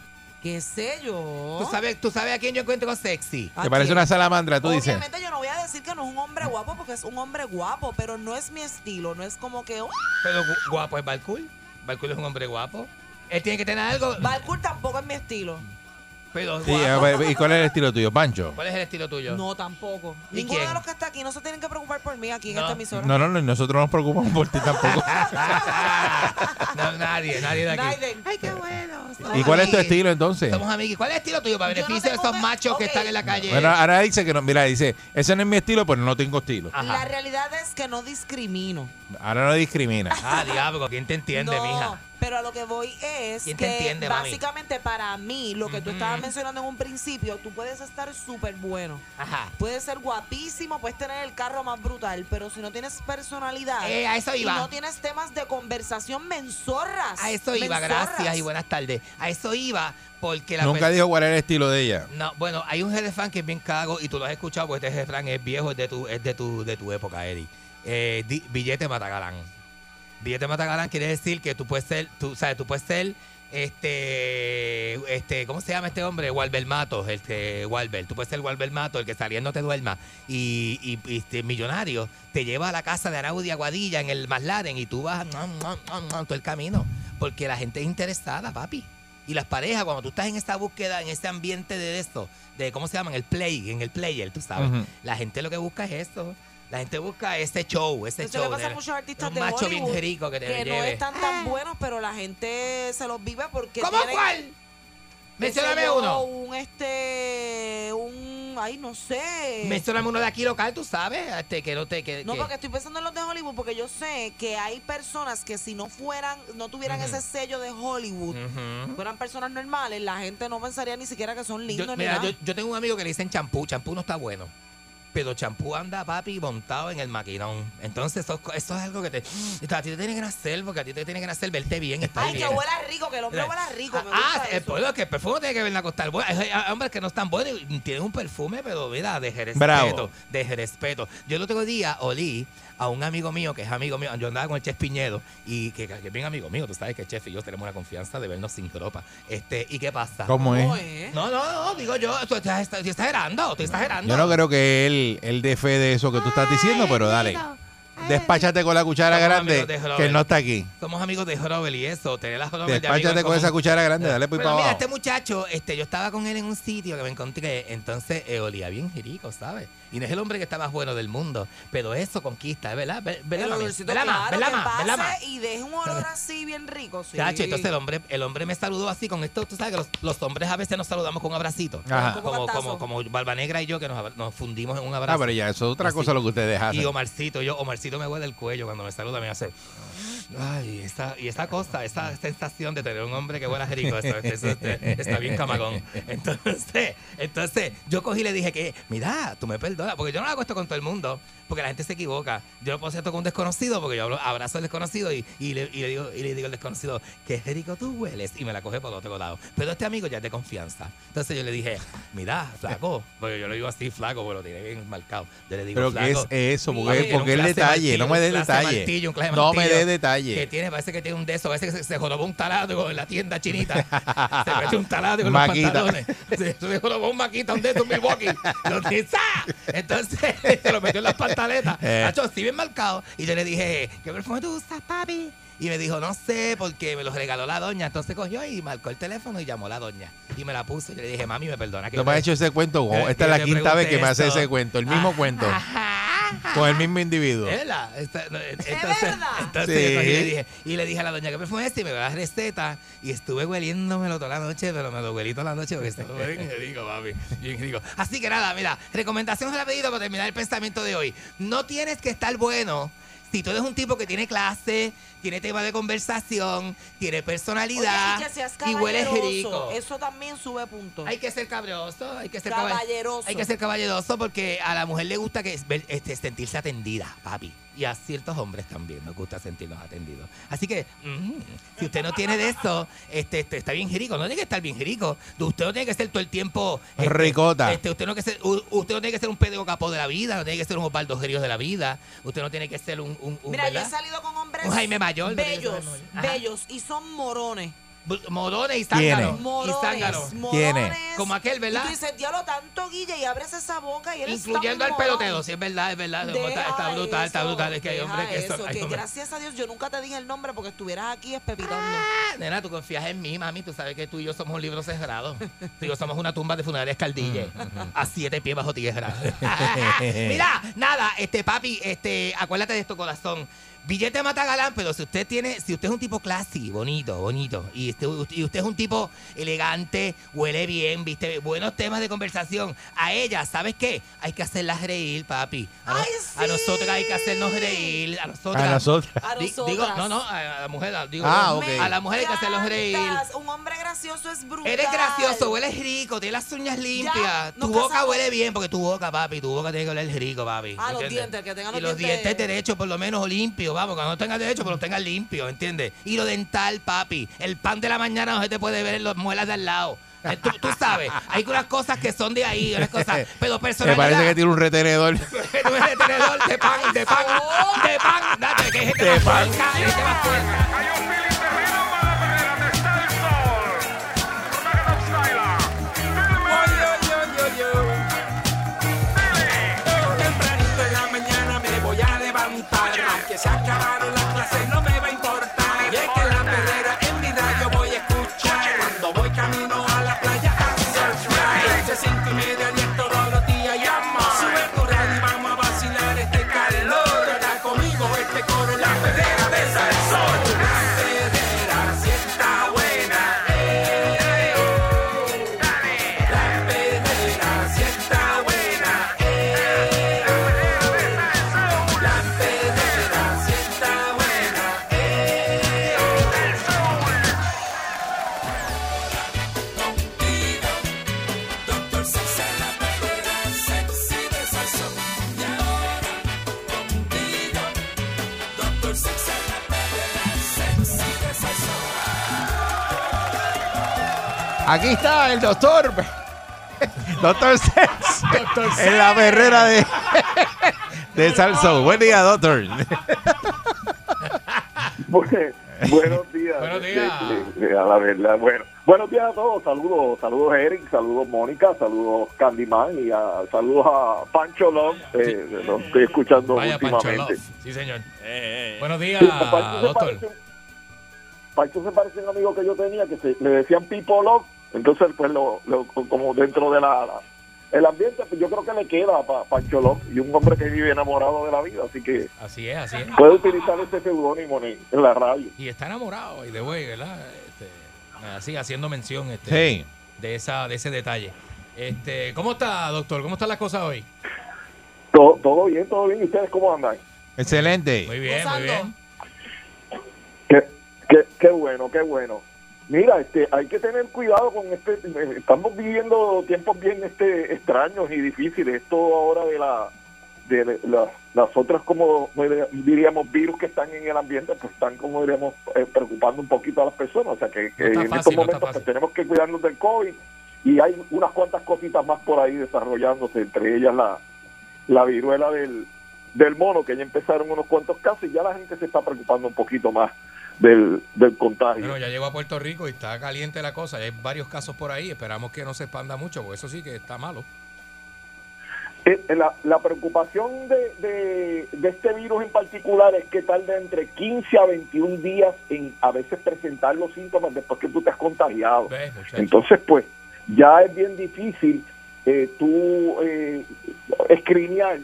¿Qué sé yo? ¿Tú sabes, ¿Tú sabes a quién yo encuentro sexy? ¿A ¿Te parece quién? una salamandra, tú dices? Obviamente yo no voy a decir que no es un hombre guapo porque es un hombre guapo, pero no es mi estilo, no es como que... Pero gu- guapo es Balcool. Balcool es un hombre guapo. Él tiene que tener algo. Balcour tampoco es mi estilo. Pero Sí, guapo. a ver, ¿y cuál es el estilo tuyo, Pancho? ¿Cuál es el estilo tuyo? No, tampoco. ¿Y Ninguno quién? de los que está aquí no se tienen que preocupar por mí aquí en No. esta emisora. No, no, no, nosotros nos preocupamos por ti tampoco. [LAUGHS] No, nadie, nadie de aquí. Naiden. Ay, qué bueno. ¿Y cuál es tu estilo entonces? Somos amigos. ¿Cuál es el estilo tuyo para Yo no beneficio de tengo esos que- machos que ok. están en la calle? Bueno, ahora dice que no, mira, dice, ese no es mi estilo, pues no tengo estilo. Ajá. La realidad es que no discrimino. Ahora no discrimina. Ah, diablo, ¿quién te entiende, no, mija? Pero a lo que voy es ¿Quién te que entiende, mami? básicamente para mí, lo que tú Ujú. estabas mencionando en un principio, tú puedes estar súper bueno. Ajá. Puedes ser guapísimo, puedes tener el carro más brutal, pero si no tienes personalidad Eh, a eso y iba. no tienes temas de conversación mensorras. A eso iba, gracias y buenas tardes. A eso iba porque la Nunca per- dijo cuál era el estilo de ella. No, bueno, hay un refrán que es bien cago y tú lo has escuchado porque este refrán es viejo, es de tu, es de tu, de tu época, Eddie. Eh, di- billete matagalán. Billete matagalán quiere decir que tú puedes ser, tú sabes, tú puedes ser este, este, ¿cómo se llama este hombre? Walber Matos, este, Walber. Tú puedes ser Walber Matos, el que saliendo te duerma. Y, y, y, este, millonario te lleva a la casa de Araudi Aguadilla en el Maslaren y tú vas mm, mm, mm, todo el camino. Porque la gente es interesada, papi. Y las parejas, cuando tú estás en esta búsqueda, en este ambiente de esto, de cómo se llama, en el play, en el player, tú sabes. La gente lo que busca es esto. La gente busca ese show, ese Eso show. le pasa a de- muchos artistas de macho Hollywood bien rico que te que no están tan buenos, pero la gente se los vive porque ¿Cómo tienen, cuál? yo, uno. Un este, un, ay, no sé. Mencióname uno de aquí local, tú sabes, este, que no te... Que, No, que- porque estoy pensando en los de Hollywood porque yo sé que hay personas que si no fueran, no tuvieran ese sello de Hollywood, fueran personas normales, la gente no pensaría ni siquiera que son lindos Yo, ni mira, nada. yo, yo tengo un amigo que le dicen champú. Champú no está bueno. Pero champú anda, papi, montado en el maquinón. Entonces, eso, eso es algo que te. A ti te tiene que nacer, porque a ti te tiene que nacer verte bien, estar Ay, que bien. huela rico, que el hombre huela rico. Me Ah, gusta el, eso. bueno, que el perfume tiene que ver estar bueno. Hay, hombres que no están buenos y tienen un perfume, pero mira, de respeto. Bravo. De respeto. Yo el otro día olí a un amigo mío que es amigo mío. Yo andaba con el chef Piñedo y que, que es bien amigo mío. Tú sabes que el chef y yo tenemos una confianza de vernos sin ropa. Este, ¿Y qué pasa? ¿Cómo es? No, no, no, digo yo, tú estás, estás, estás exagerando, tú estás exagerando. Yo no creo que él, él dé fe de eso que tú estás diciendo, pero dale. Despáchate con la cuchara Somos grande, que él no está aquí. Somos amigos de Robert y eso, tener a Robert de Despáchate con esa cuchara grande, dale pues Pero para mira, abajo. este muchacho, este, yo estaba con él en un sitio que me encontré, entonces eh, olía bien rico, ¿sabes? Y no es el hombre que está más bueno del mundo, pero eso conquista, ¿verdad? Ve- ¿Verdad, El mami? olorcito, ¿Verdad, ma? claro, ¿Verdad, que ma? ¿Verdad, ma? pase y deje un olor así bien rico. Sí. Chacho, entonces el hombre, el hombre me saludó así con esto. Tú sabes que los, los hombres a veces nos saludamos con un abracito. Ajá. Como, Como como, como Barba Negra y yo que nos, abra- nos fundimos en un abrazo. Ah, pero ya, eso es otra Así. cosa lo que ustedes Y hacen. Omarcito, yo, Omarcito me huele el cuello cuando me saluda, me hace. Ay, esa, y esa cosa, esa sensación de tener un hombre que huele a rico, eso, eso, este, está bien camagón. Entonces, entonces, yo cogí y le dije que, mira, tú me perdonas, porque yo no hago esto con todo el mundo, porque la gente se equivoca. Yo no puedo hacer esto con un desconocido, porque yo hablo- abrazo al desconocido y, y le, y le digo, y le digo al desconocido, qué rico tú hueles, y me la coge por el otro lado. Pero este amigo ya es de confianza. Entonces yo le dije, mira, flaco, porque yo le digo así, flaco, porque lo tiene bien marcado. Yo le digo, Pero ¿qué es flaco, eso? Porque, el detalle, martillo, no me un dé clase de detalle. martillo, No me martillo dé Que detalle. tiene, parece que tiene un de esos, parece que se, se jorobó un taladro en la tienda chinita. se metió un taladro con Maquita. los pantalones. Se, se jorobó un maquita, un de estos Milwaukee. Lo ¡za! Entonces [LAUGHS] se lo metió en las pantaletas. Eh. Nacho, así bien marcado. Y yo le dije, ¿qué perfume tú usas, papi? Y me dijo, no sé, porque me los regaló la doña. Entonces cogió y marcó el teléfono y llamó a la doña. Y me la puso. Y yo le dije, mami, me perdona. Que No me has hecho ese cuento. Eh, [LAUGHS] Esta es la quinta vez que me hace ese cuento. El mismo cuento. Con el mismo individuo. ¿Verdad? Esta- no, Entonces, verdad? entonces Sí. yo cogí y le dije, y le dije a la doña que perfume es este y me dio la receta y estuve hueliéndomelo toda la noche, pero me lo huelí toda la noche porque estaba [LAUGHS] bien rico, papi. Bien rico. Así que nada, mira, recomendación rapidito para terminar el pensamiento de hoy. No tienes que estar bueno. Si tú eres un tipo que tiene clase, tiene tema de conversación, tiene personalidad Oye, y y hueles caballeroso. rico. Eso también sube puntos. Hay que ser cabroso, hay que ser caball- Caballeroso. Hay que ser caballeroso porque a la mujer le gusta que ver- este, sentirse atendida, papi. Y a ciertos hombres también nos gusta sentirnos atendidos. Así que, mm, si usted no tiene de eso, este, este, está bien rico. No tiene que estar bien rico. Usted no tiene que ser todo el tiempo. este, Ricota. Este, usted, no que ser, usted no tiene que ser un Pedro Capó de la vida, no tiene que ser un Osvaldo Ríos de la vida. Usted no tiene que ser un. un, un, Mira, yo he salido con hombres Un Jaime Bellos, bellos, y son morones. Morones y zánganos. Y Morones, morones. Como aquel, ¿verdad? Y tú dices, diablo, tanto guille y abres esa boca y eres Incluyendo al pelotero, si es verdad, es verdad. Deja está, está brutal, está brutal. Es que hay hombres que eso, son. que gracias a Dios yo nunca te dije el nombre porque estuvieras aquí espepitando. Ah, Nena, tú confías en mí, mami. Tú sabes que tú y yo somos un libro cerrado. Tú y yo somos una tumba de funerarias caldille. a siete pies bajo tierra. [LAUGHS] Mira, nada, este papi, este, acuérdate de esto, corazón. Billete mata galán, pero si usted tiene, si usted es un tipo classy, bonito, bonito, y usted, y usted es un tipo elegante, huele bien, viste, buenos temas de conversación, a ella, ¿sabes qué? Hay que hacerlas reír, papi. A, no- ¡Ay, a sí! nosotros hay que hacernos reír, a nosotros. A nosotros. A nosotras. Digo, no, no, a la mujer, a- digo, Ah, a la mujer hay que hacerlos reír. Un hombre gracioso es brutal. Eres gracioso, hueles rico, tienes las uñas limpias. tu boca casamos. huele bien, porque tu boca, papi, tu boca tiene que oler rico, papi. Ah, los ¿entiendes? dientes, que tengan Y los los dientes- dientes derechos, por lo menos, o limpios, vamos, que no tengas derecho, pero los tengas limpios, ¿entiendes? Y lo dental, papi. El pan de la mañana no se te puede ver en las muelas de al lado. Eh, Tú, tú sabes, hay unas cosas que son de ahí, unas cosas, [LAUGHS] pero Me personalidad. parece que tiene un retenedor. [LAUGHS] Tú eres el tenedor de pan, de pan, de pan. Date, que es gente De más pan. puerca, gente más puerca. Levantar. Aquí está el doctor. [LAUGHS] Doctor Sex. En la perrera de, de Salso. Buen día, doctor. [LAUGHS] Buenos días. Buenos Eh, días. eh, eh, a la verdad, bueno. Buenos días a todos. Saludos, saludos Eric, saludos Mónica, saludos Candyman y a- saludos a Pancho Love. Eh, lo estoy escuchando Vaya Pancho últimamente. Love. Sí, señor. Buenos días, Pancho, se doctor. parece, Pancho se parece a un amigo que yo tenía que se, le decían Pipo Love. Entonces, pues, lo, lo- como dentro de la, la- el ambiente, pues, yo creo que le queda a Pancho Love y un hombre que vive enamorado de la vida. Así que Así es, así es. puede utilizar ese seudónimo en, en la radio. Y está enamorado, y de güey, ¿verdad? Este, así, haciendo mención este, Sí. de, esa, de ese detalle. Este, ¿Cómo está, doctor? ¿Cómo está la cosa hoy? Todo, todo bien, todo bien. ¿Y ustedes cómo andan? Excelente. Muy bien, muy bien. Qué, qué, qué bueno, qué bueno. Mira, este, hay que tener cuidado con este. Estamos viviendo tiempos bien este extraños y difíciles. Esto ahora de la de la- las otras como diríamos virus que están en el ambiente, pues están como diríamos eh, preocupando un poquito a las personas. O sea que, que No está en fácil, estos no momentos pues, tenemos que cuidarnos del COVID y hay unas cuantas cositas más por ahí desarrollándose, entre ellas la, la viruela del, del mono, que ya empezaron unos cuantos casos y ya la gente se está preocupando un poquito más del, del contagio. Bueno, ya llegó a Puerto Rico y está caliente la cosa. Hay varios casos por ahí. Esperamos que no se expanda mucho, porque eso sí que está malo. Eh, La, la preocupación de, de, de este virus en particular es que tarda entre 15 a 21 días en a veces presentar los síntomas después que tú te has contagiado. Entonces, pues, ya es bien difícil eh, tú eh, escrinear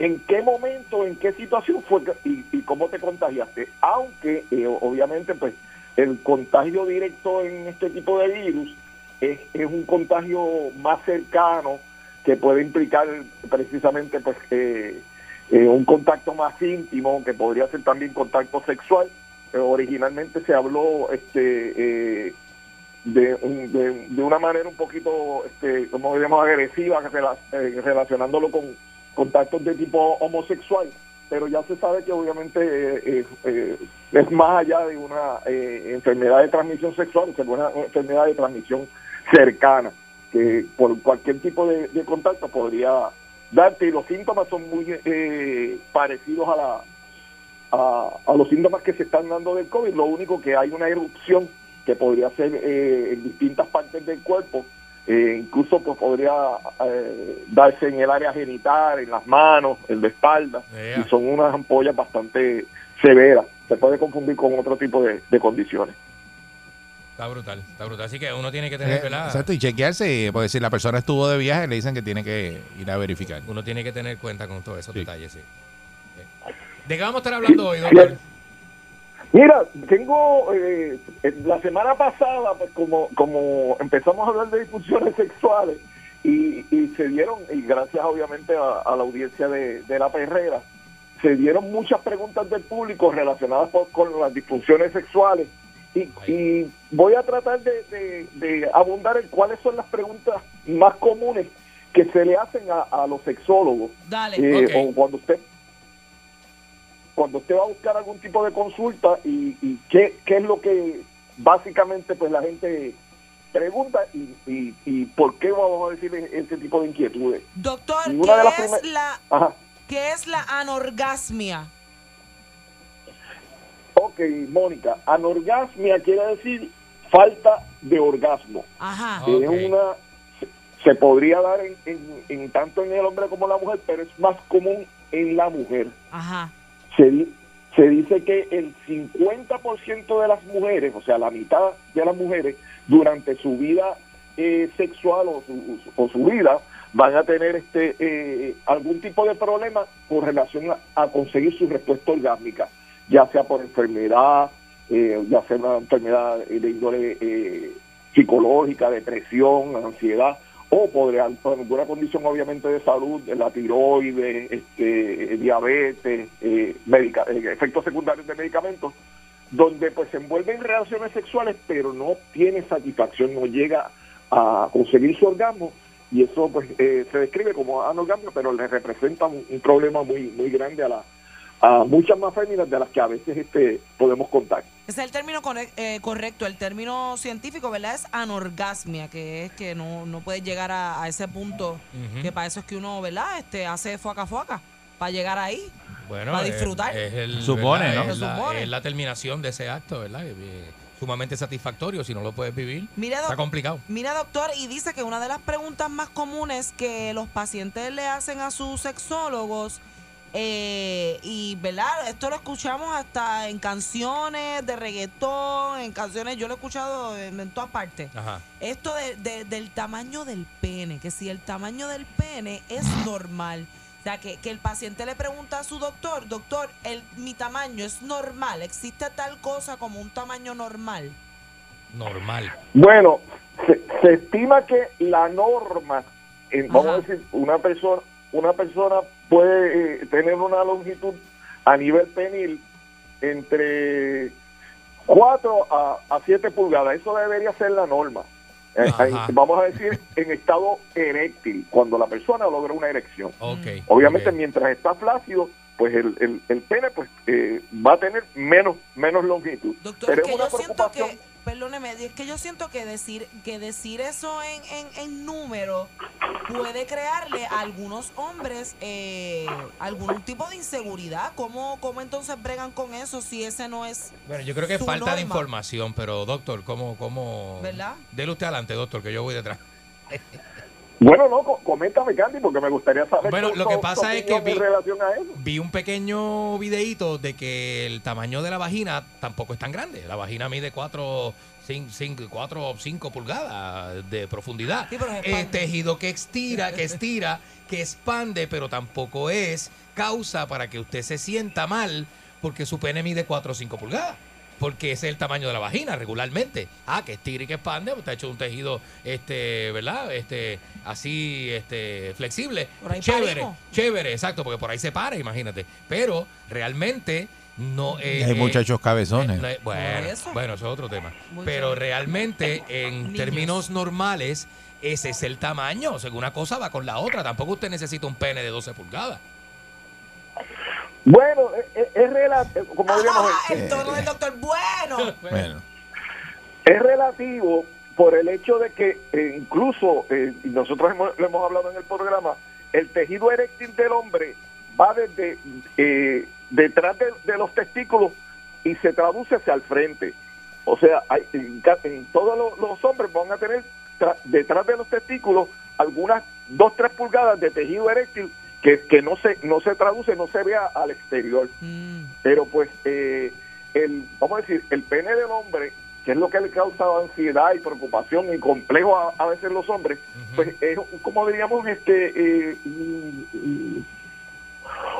en qué momento, en qué situación fue y, cómo te contagiaste. Aunque, eh, obviamente, pues, el contagio directo en este tipo de virus es, un contagio más cercano que puede implicar precisamente, pues, eh, eh, un contacto más íntimo, que podría ser también contacto sexual. Originalmente se habló este de, de, de una manera un poquito, este, como diríamos, agresiva, rela- relacionándolo con contactos de tipo homosexual, pero ya se sabe que obviamente eh, eh, eh, es más allá de una enfermedad de transmisión sexual, es una enfermedad de transmisión cercana, que por cualquier tipo de, contacto podría darte, y los síntomas son muy parecidos a la a, a los síntomas que se están dando del COVID, lo único que hay una erupción que podría ser eh, en distintas partes del cuerpo, eh, incluso pues podría eh, darse en el área genital, en las manos, en la espalda, y son unas ampollas bastante severas, se puede confundir con otro tipo de, de condiciones. Está brutal, está brutal. Así que uno tiene que tener, Eh. Exacto, y chequearse, porque si la persona estuvo de viaje, le dicen que tiene que ir a verificar. Uno tiene que tener cuenta con todos esos detalles, sí. Sí. ¿De qué vamos a estar hablando hoy, doctor? Mira, tengo eh, eh, la semana pasada, pues como como empezamos a hablar de disfunciones sexuales y, y se dieron, y gracias obviamente a, a la audiencia de, de la perrera, se dieron muchas preguntas del público relacionadas por- con las disfunciones sexuales y, y voy a tratar de, de- de abundar en cuáles son las preguntas más comunes que se le hacen a, a los sexólogos Dale. eh, o cuando usted cuando usted va a buscar algún tipo de consulta y, y qué, qué es lo que básicamente pues la gente pregunta y, y, y por qué vamos a decir ese tipo de inquietudes. Doctor, de las ¿qué es, primer- la, Ajá. ¿qué es la anorgasmia? Ok, Mónica, anorgasmia quiere decir falta de orgasmo. Ajá. que es una se- se podría dar en, en- en tanto en el hombre como en la mujer, pero es más común en la mujer. Ajá. Se, se dice que el 50% de las mujeres, o sea, la mitad de las mujeres, durante su vida eh, sexual o su, vida, van a tener este eh, algún tipo de problema con relación a, conseguir su respuesta orgásmica, ya sea por enfermedad, eh, ya sea una enfermedad de índole eh, psicológica, depresión, ansiedad, o por alguna condición obviamente de salud, la tiroides, este, diabetes, eh, eh, efectos secundarios de medicamentos, donde pues se envuelve en relaciones sexuales, pero no tiene satisfacción, no llega a conseguir su orgasmo, y eso pues eh, se describe como anorgasmia, pero le representa un, un problema muy muy grande a la a muchas más féminas de las que a veces este podemos contar. Ese es el término corre- eh, correcto. El término científico, ¿verdad? Es anorgasmia, que es que no, no puedes llegar a, a ese punto, que para eso es que uno, ¿verdad? Este, hace foca foca, para llegar ahí. Bueno, para disfrutar. Es, el, Supone, ¿verdad? ¿no? Es la, Supone. es la terminación de ese acto, ¿verdad? Eh, eh, Sumamente satisfactorio. Si no lo puedes vivir, Mira, está complicado. Mira, doctor, y dice que una de las preguntas más comunes que los pacientes le hacen a sus sexólogos, eh, y verdad, esto lo escuchamos hasta en canciones de reggaetón, en canciones, yo lo he escuchado en, en todas partes. Ajá. Esto de- de- del tamaño del pene, que si el tamaño del pene es normal. O sea, que, que el paciente le pregunta a su doctor, doctor, el, mi tamaño es normal, ¿existe tal cosa como un tamaño normal? Normal. Bueno, se, se estima que la norma, en, vamos a decir, una persona, una persona puede eh, tener una longitud a nivel penil entre 4 a, a 7 pulgadas. Eso debería ser la norma. Eh, Ajá. en- vamos a decir en estado eréctil, cuando la persona logra una erección. Obviamente, mientras está flácido, pues el, el, el pene pues eh, va a tener menos menos longitud. Doctor, Pero es que una yo siento que, perdóneme, es que yo siento que decir que decir eso en, en, en número puede crearle a algunos hombres eh, algún tipo de inseguridad. ¿Cómo, ¿Cómo entonces bregan con eso si ese no es Bueno, yo creo que su falta de información, pero doctor, ¿cómo, cómo? ¿Verdad? Dele usted adelante, doctor, que yo voy detrás. [LAUGHS] Bueno, no, co- coméntame, Candy, porque me gustaría saber Bueno, lo que pasa es que vi- relación a eso. Vi un pequeño videíto de que el tamaño de la vagina tampoco es tan grande. La vagina mide 4 o 5 pulgadas de profundidad. Sí, Es expande. tejido que estira, que [LAUGHS] estira, que expande, pero tampoco es causa para que usted se sienta mal porque su pene mide 4 o 5 pulgadas. Porque ese es el tamaño de la vagina regularmente. Ah, que estira y que expande, pues está hecho un tejido, este, ¿verdad? Este, así, este, flexible. Por ahí Chévere, parimos. chévere, exacto, porque por ahí se para, imagínate. Pero realmente no es. Hay muchachos cabezones. bueno, Por eso. bueno, eso es otro tema. Muy Pero realmente, en Niños. términos normales, ese es el tamaño. O sea, una cosa va con la otra. Tampoco usted necesita un pene de 12 pulgadas. Bueno, es, relativo, como diríamos, el tono del doctor, [LAUGHS] bueno. Bueno, es relativo por el hecho de que eh, incluso, eh, y nosotros hemos, lo hemos hablado en el programa, el tejido eréctil del hombre va desde eh, detrás de, de los testículos y se traduce hacia el frente. O sea, hay, en, todos los, los hombres van a tener tra- detrás de los testículos algunas 2, 3 pulgadas de tejido eréctil que, que no se no se traduce, no se vea al exterior. Mm. Pero pues, eh, el, vamos a decir, el pene del hombre, que es lo que le causa ansiedad y preocupación y complejo a, a veces los hombres, pues es como diríamos este eh,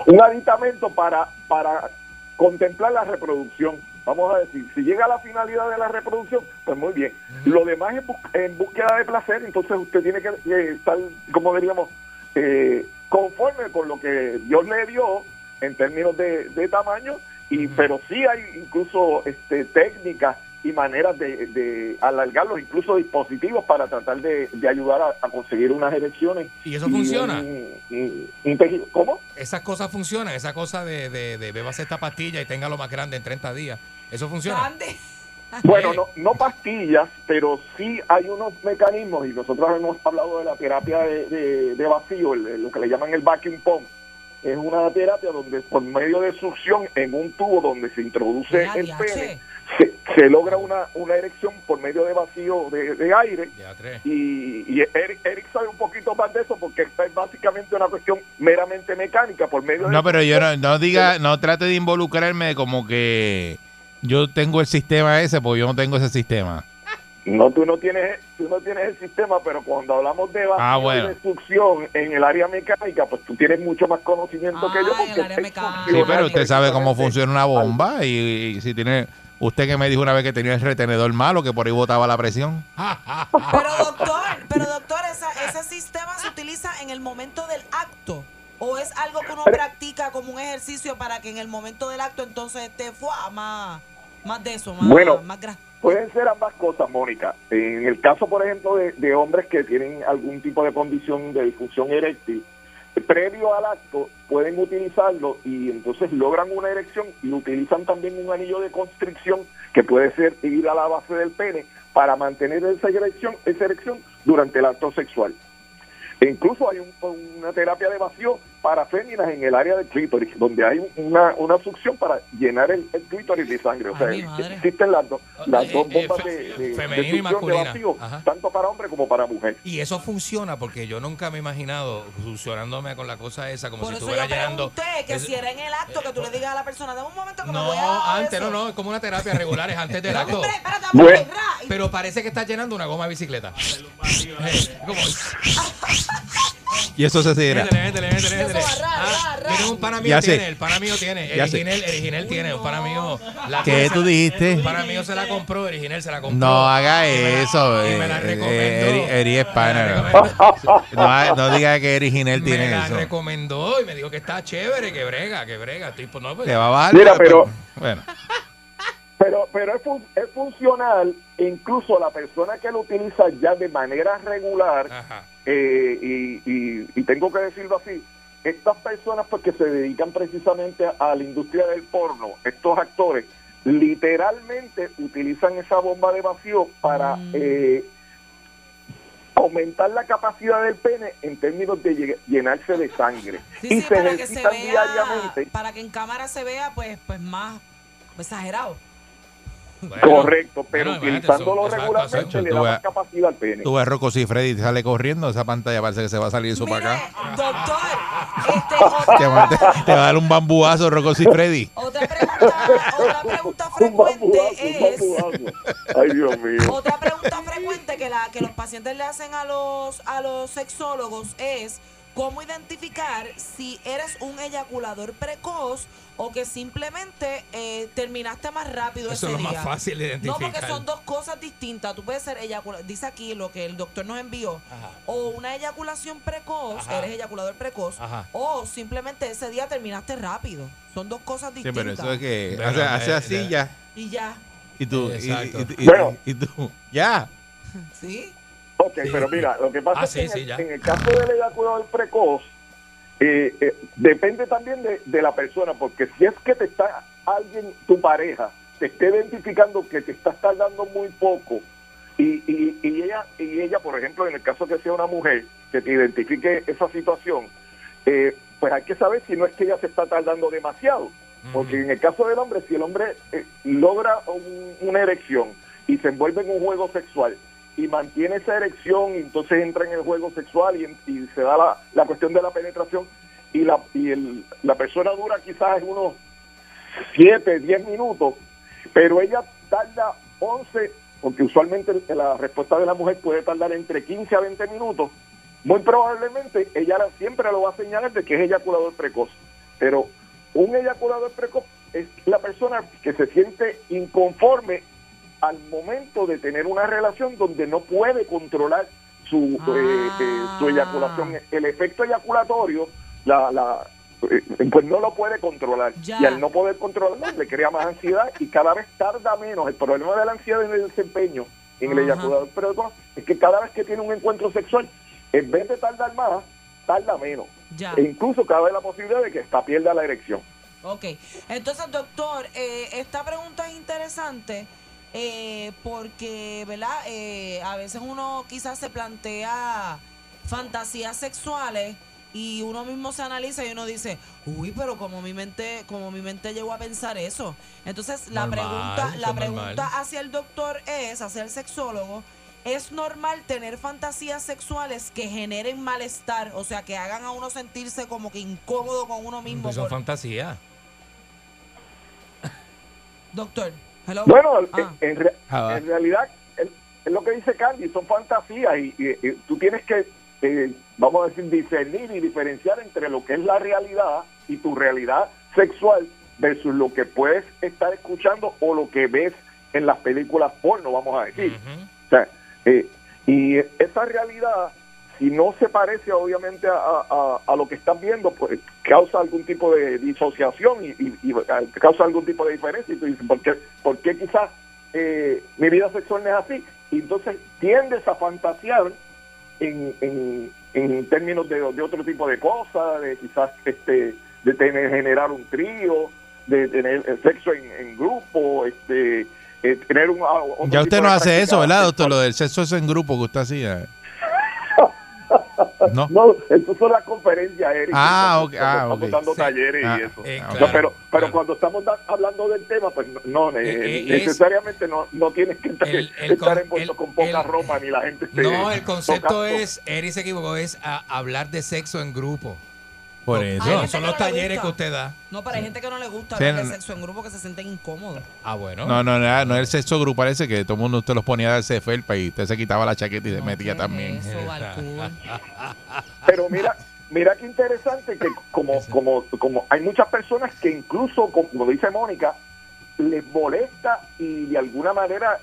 un, aditamento para, para contemplar la reproducción. Vamos a decir, si llega a la finalidad de la reproducción, pues muy bien. Lo demás es en búsqueda de placer, entonces usted tiene que eh, estar, como diríamos, eh, conforme con lo que Dios le dio en términos de, de tamaño, y pero sí hay incluso este, técnicas y maneras de, de alargarlos, incluso dispositivos para tratar de, de ayudar a, a conseguir unas erecciones. ¿Y eso funciona? un- un- un tejido. ¿Cómo? Esas cosas funcionan. Esa cosa de, de, de bebas esta pastilla y tenga lo más grande en 30 días. ¿Eso funciona? Grande. Bueno, no, no pastillas, pero sí hay unos mecanismos, y nosotros hemos hablado de la terapia de, de- de vacío, el- lo que le llaman el vacuum pump. Es una terapia donde por medio de succión en un tubo donde se introduce el pene, se, se logra una, una erección por medio de vacío de, de aire. Y, y Eric, Eric sabe un poquito más de eso porque esta es básicamente una cuestión meramente mecánica por medio de no, pero yo no, no diga, no trate de involucrarme como que yo tengo el sistema ese, porque yo no tengo ese sistema. No, tú no tienes, tú no tienes el sistema, pero cuando hablamos de vacío Ah, bueno. y de succión en el área mecánica, pues tú tienes mucho más conocimiento que yo. Ah, el porque área mecánica. Sí, pero usted sabe cómo funciona una bomba y, y si tiene... Usted que me dijo una vez que tenía el retenedor malo, que por ahí botaba la presión. Pero doctor, pero doctor, esa- ese sistema se utiliza en el momento del acto. ¿O es algo que uno practica como un ejercicio para que en el momento del acto entonces esté fuá, más, más de eso, más, Bueno. más Pueden ser ambas cosas, Mónica. En el caso, por ejemplo, de, de hombres que tienen algún tipo de condición de disfunción eréctil, previo al acto pueden utilizarlo y entonces logran una erección y utilizan también un anillo de constricción que puede ser ir a la base del pene para mantener esa erección, esa erección durante el acto sexual. E incluso hay un- una terapia de vacío paraféminas en el área del clítoris, donde hay una, una succión para llenar el, el clítoris de sangre. O sea, existen las, dos las Eh, dos eh, bombas fe- de, de- de femenina y succión de masculina. vacío, Ajá. tanto para hombre como para mujer. Y eso funciona porque yo nunca me he imaginado funcionándome con la cosa esa como Por si estuviera llenando. pregunté que Es- si era en el acto que tú le digas a la persona, dame un momento que me No, voy a antes, eso". no, no, es como una terapia regular, es antes del acto. Hombre, espérate, y- [LAUGHS] Pero parece que estás llenando una goma de bicicleta. [LAUGHS] [LAUGHS] Eh, como- Y eso se tira. Eso va, ra, Ah, tiene un pana mío tiene, el pana mío tiene, Ya el sé. Ginel, el Ginel tiene, un pana mío. la- ¿Qué tú dijiste? Un pana mío se la compró, el Ginel se la compró. No haga eso. y me la eh, recomendó. eh, Eri, Eri es Me pana. No, no diga que Eri Ginel Me tiene la eso. recomendó y me dijo que está chévere, que brega, que brega. Tipo, no, pues, Te va a bajar. Mira, pero- Bueno, Pero, pero es, fun- es funcional, e incluso la persona que lo utiliza ya de manera regular, eh, y, y- y tengo que decirlo así, estas personas pues que se dedican precisamente a, la industria del porno, estos actores, literalmente utilizan esa bomba de vacío para eh, aumentar la capacidad del pene en términos de lle- llenarse de sangre. Sí, y sí, se para que se vea, diariamente. para que en cámara se vea, pues, pues más exagerado. Correcto, pero Bueno, utilizándolo eso- regularmente le da más capacidad al pene. tú ves Rocco Freddy te sale corriendo, esa pantalla parece que se va a salir eso Mire, para acá. doctor, este, [LAUGHS] Te te- va a dar un bambuazo Rocco Freddy. otra pregunta, otra pregunta [LAUGHS] frecuente es, Ay, Dios mío. otra pregunta frecuente que la que los pacientes le hacen a los a los sexólogos es cómo identificar si eres un eyaculador precoz o que simplemente eh, terminaste más rápido Eso ese es lo más día. fácil de No, porque identificar. son dos cosas distintas. Tú puedes ser eyaculador, dice aquí lo que el doctor nos envió, o una eyaculación precoz, Ajá. eres eyaculador precoz, Ajá. o simplemente ese día terminaste rápido. Son dos cosas Sí, distintas. pero eso es que Bueno, hace, hace eh, así eh, ya. Y ya, Y tú, y, Exacto. y- y- Bueno. y tú, ya. [LAUGHS] ¿sí? Ok, pero mira, lo que pasa Ah, es que sí, en, el, en el caso del eyaculador precoz, eh, eh, depende también de, de la persona, porque si es que te está alguien, tu pareja, te está identificando que te estás tardando muy poco, y, y, y ella, y ella, por ejemplo, en el caso que sea una mujer, que te identifique esa situación, eh, pues hay que saber si no es que ella se está tardando demasiado. Porque en el caso del hombre, si el hombre eh, logra un- una erección y se envuelve en un juego sexual y mantiene esa erección y entonces entra en el juego sexual y, y se da la, la cuestión de la penetración. Y la, y el- la persona dura quizás unos 7, 10 minutos, pero ella tarda 11, porque usualmente la respuesta de la mujer puede tardar entre 15 a 20 minutos, muy probablemente ella la- siempre lo va a señalar de que es eyaculador precoz, pero un eyaculador precoz es la persona que se siente inconforme al momento de tener una relación donde no puede controlar su, eh, eh, su eyaculación. El efecto eyaculatorio, la, la, eh, pues no lo puede controlar. Ya. Y al no poder controlarlo, le crea más ansiedad y cada vez tarda menos. El problema de la ansiedad en el desempeño, en el eyaculador precoz, es que cada vez que tiene un encuentro sexual, en vez de tardar más, tarda menos. Ya. E incluso cabe la posibilidad de que esta pierda la erección. Ok. Entonces, doctor, eh, esta pregunta es interesante eh, porque, ¿verdad? Eh, a veces uno quizás se plantea fantasías sexuales y uno mismo se analiza y uno dice, uy, pero como mi mente, como mi mente llegó a pensar eso. Entonces, la Normal, pregunta, la normal. pregunta hacia el doctor es, hacia el sexólogo, ¿es normal tener fantasías sexuales que generen malestar? O sea, que hagan a uno sentirse como que incómodo con uno mismo. Pues son por- fantasías. Doctor, hello. Bueno, Ah. en, en re- Ah, va. en realidad es, lo que dice Candy, son fantasías y, y- y tú tienes que, eh, vamos a decir, discernir y diferenciar entre lo que es la realidad y tu realidad sexual versus lo que puedes estar escuchando o lo que ves en las películas porno, vamos a decir. O sea, eh, y esa realidad, si no se parece obviamente a, a- a lo que estás viendo, pues causa algún tipo de disociación y, y- y causa algún tipo de diferencia. Y tú dices, ¿por qué, por qué quizás eh, mi vida sexual no es así? Y entonces tiendes a fantasear en, en, en términos de, de otro tipo de cosas, de quizás este de tener generar un trío, de tener eh, sexo en, en grupo, este eh, tener un ah, Ya usted no hace eso, ¿verdad, doctor? Lo del sexo eso en grupo que usted hacía. No. [LAUGHS] no, eso son las conferencias, Eric. Ah, ok, ah, Estamos dando Sí. talleres Ah, y eso. eh, No, pero pero claro. cuando estamos hablando del tema, pues no, eh, Eh, es- necesariamente no, no tienes que estar, El- el estar con- envuelto el- con poca ropa ni la gente No, el concepto es, Eri se equivocó, es a- hablar de sexo en grupo. Por Hay eso. gente Son que los no le talleres gusta. que usted da. No, pero hay gente que no le gusta Sí, hablar de no, sexo en grupo que se sienten incómodos. Ah, bueno. No, no, no, no es el sexo grupal ese que todo el mundo usted los ponía a darse felpa y usted se quitaba la chaqueta y se metía también. Eso. [LAUGHS] Pero mira, mira qué interesante que como, como, como hay muchas personas que incluso, como dice Mónica, les molesta y de alguna manera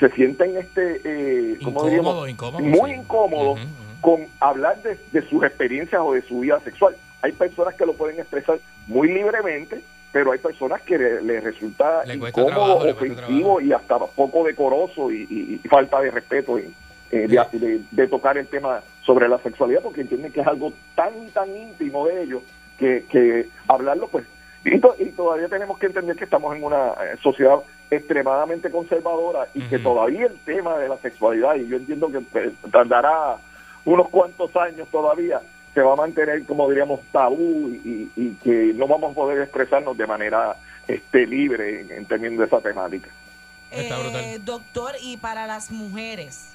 se sienten este, eh, ¿cómo Incómodo, diríamos? incómodo, muy sí. incómodos con hablar de, de sus experiencias o de su vida sexual. Hay personas que lo pueden expresar muy libremente, pero hay personas que le- les resulta Le incómodo, trabajo, le cuesta ofensivo y hasta poco decoroso y, y- y falta de respeto en- eh, de, de- de tocar el tema sobre la sexualidad porque entienden que es algo tan tan íntimo de ellos que, que hablarlo pues y, to- y todavía tenemos que entender que estamos en una eh, sociedad extremadamente conservadora y que todavía el tema de la sexualidad y yo entiendo que eh, tardará unos cuantos años todavía se va a mantener como diríamos tabú y, y- y que no vamos a poder expresarnos de manera este libre en, en términos de esa temática. Eh, doctor, y para las mujeres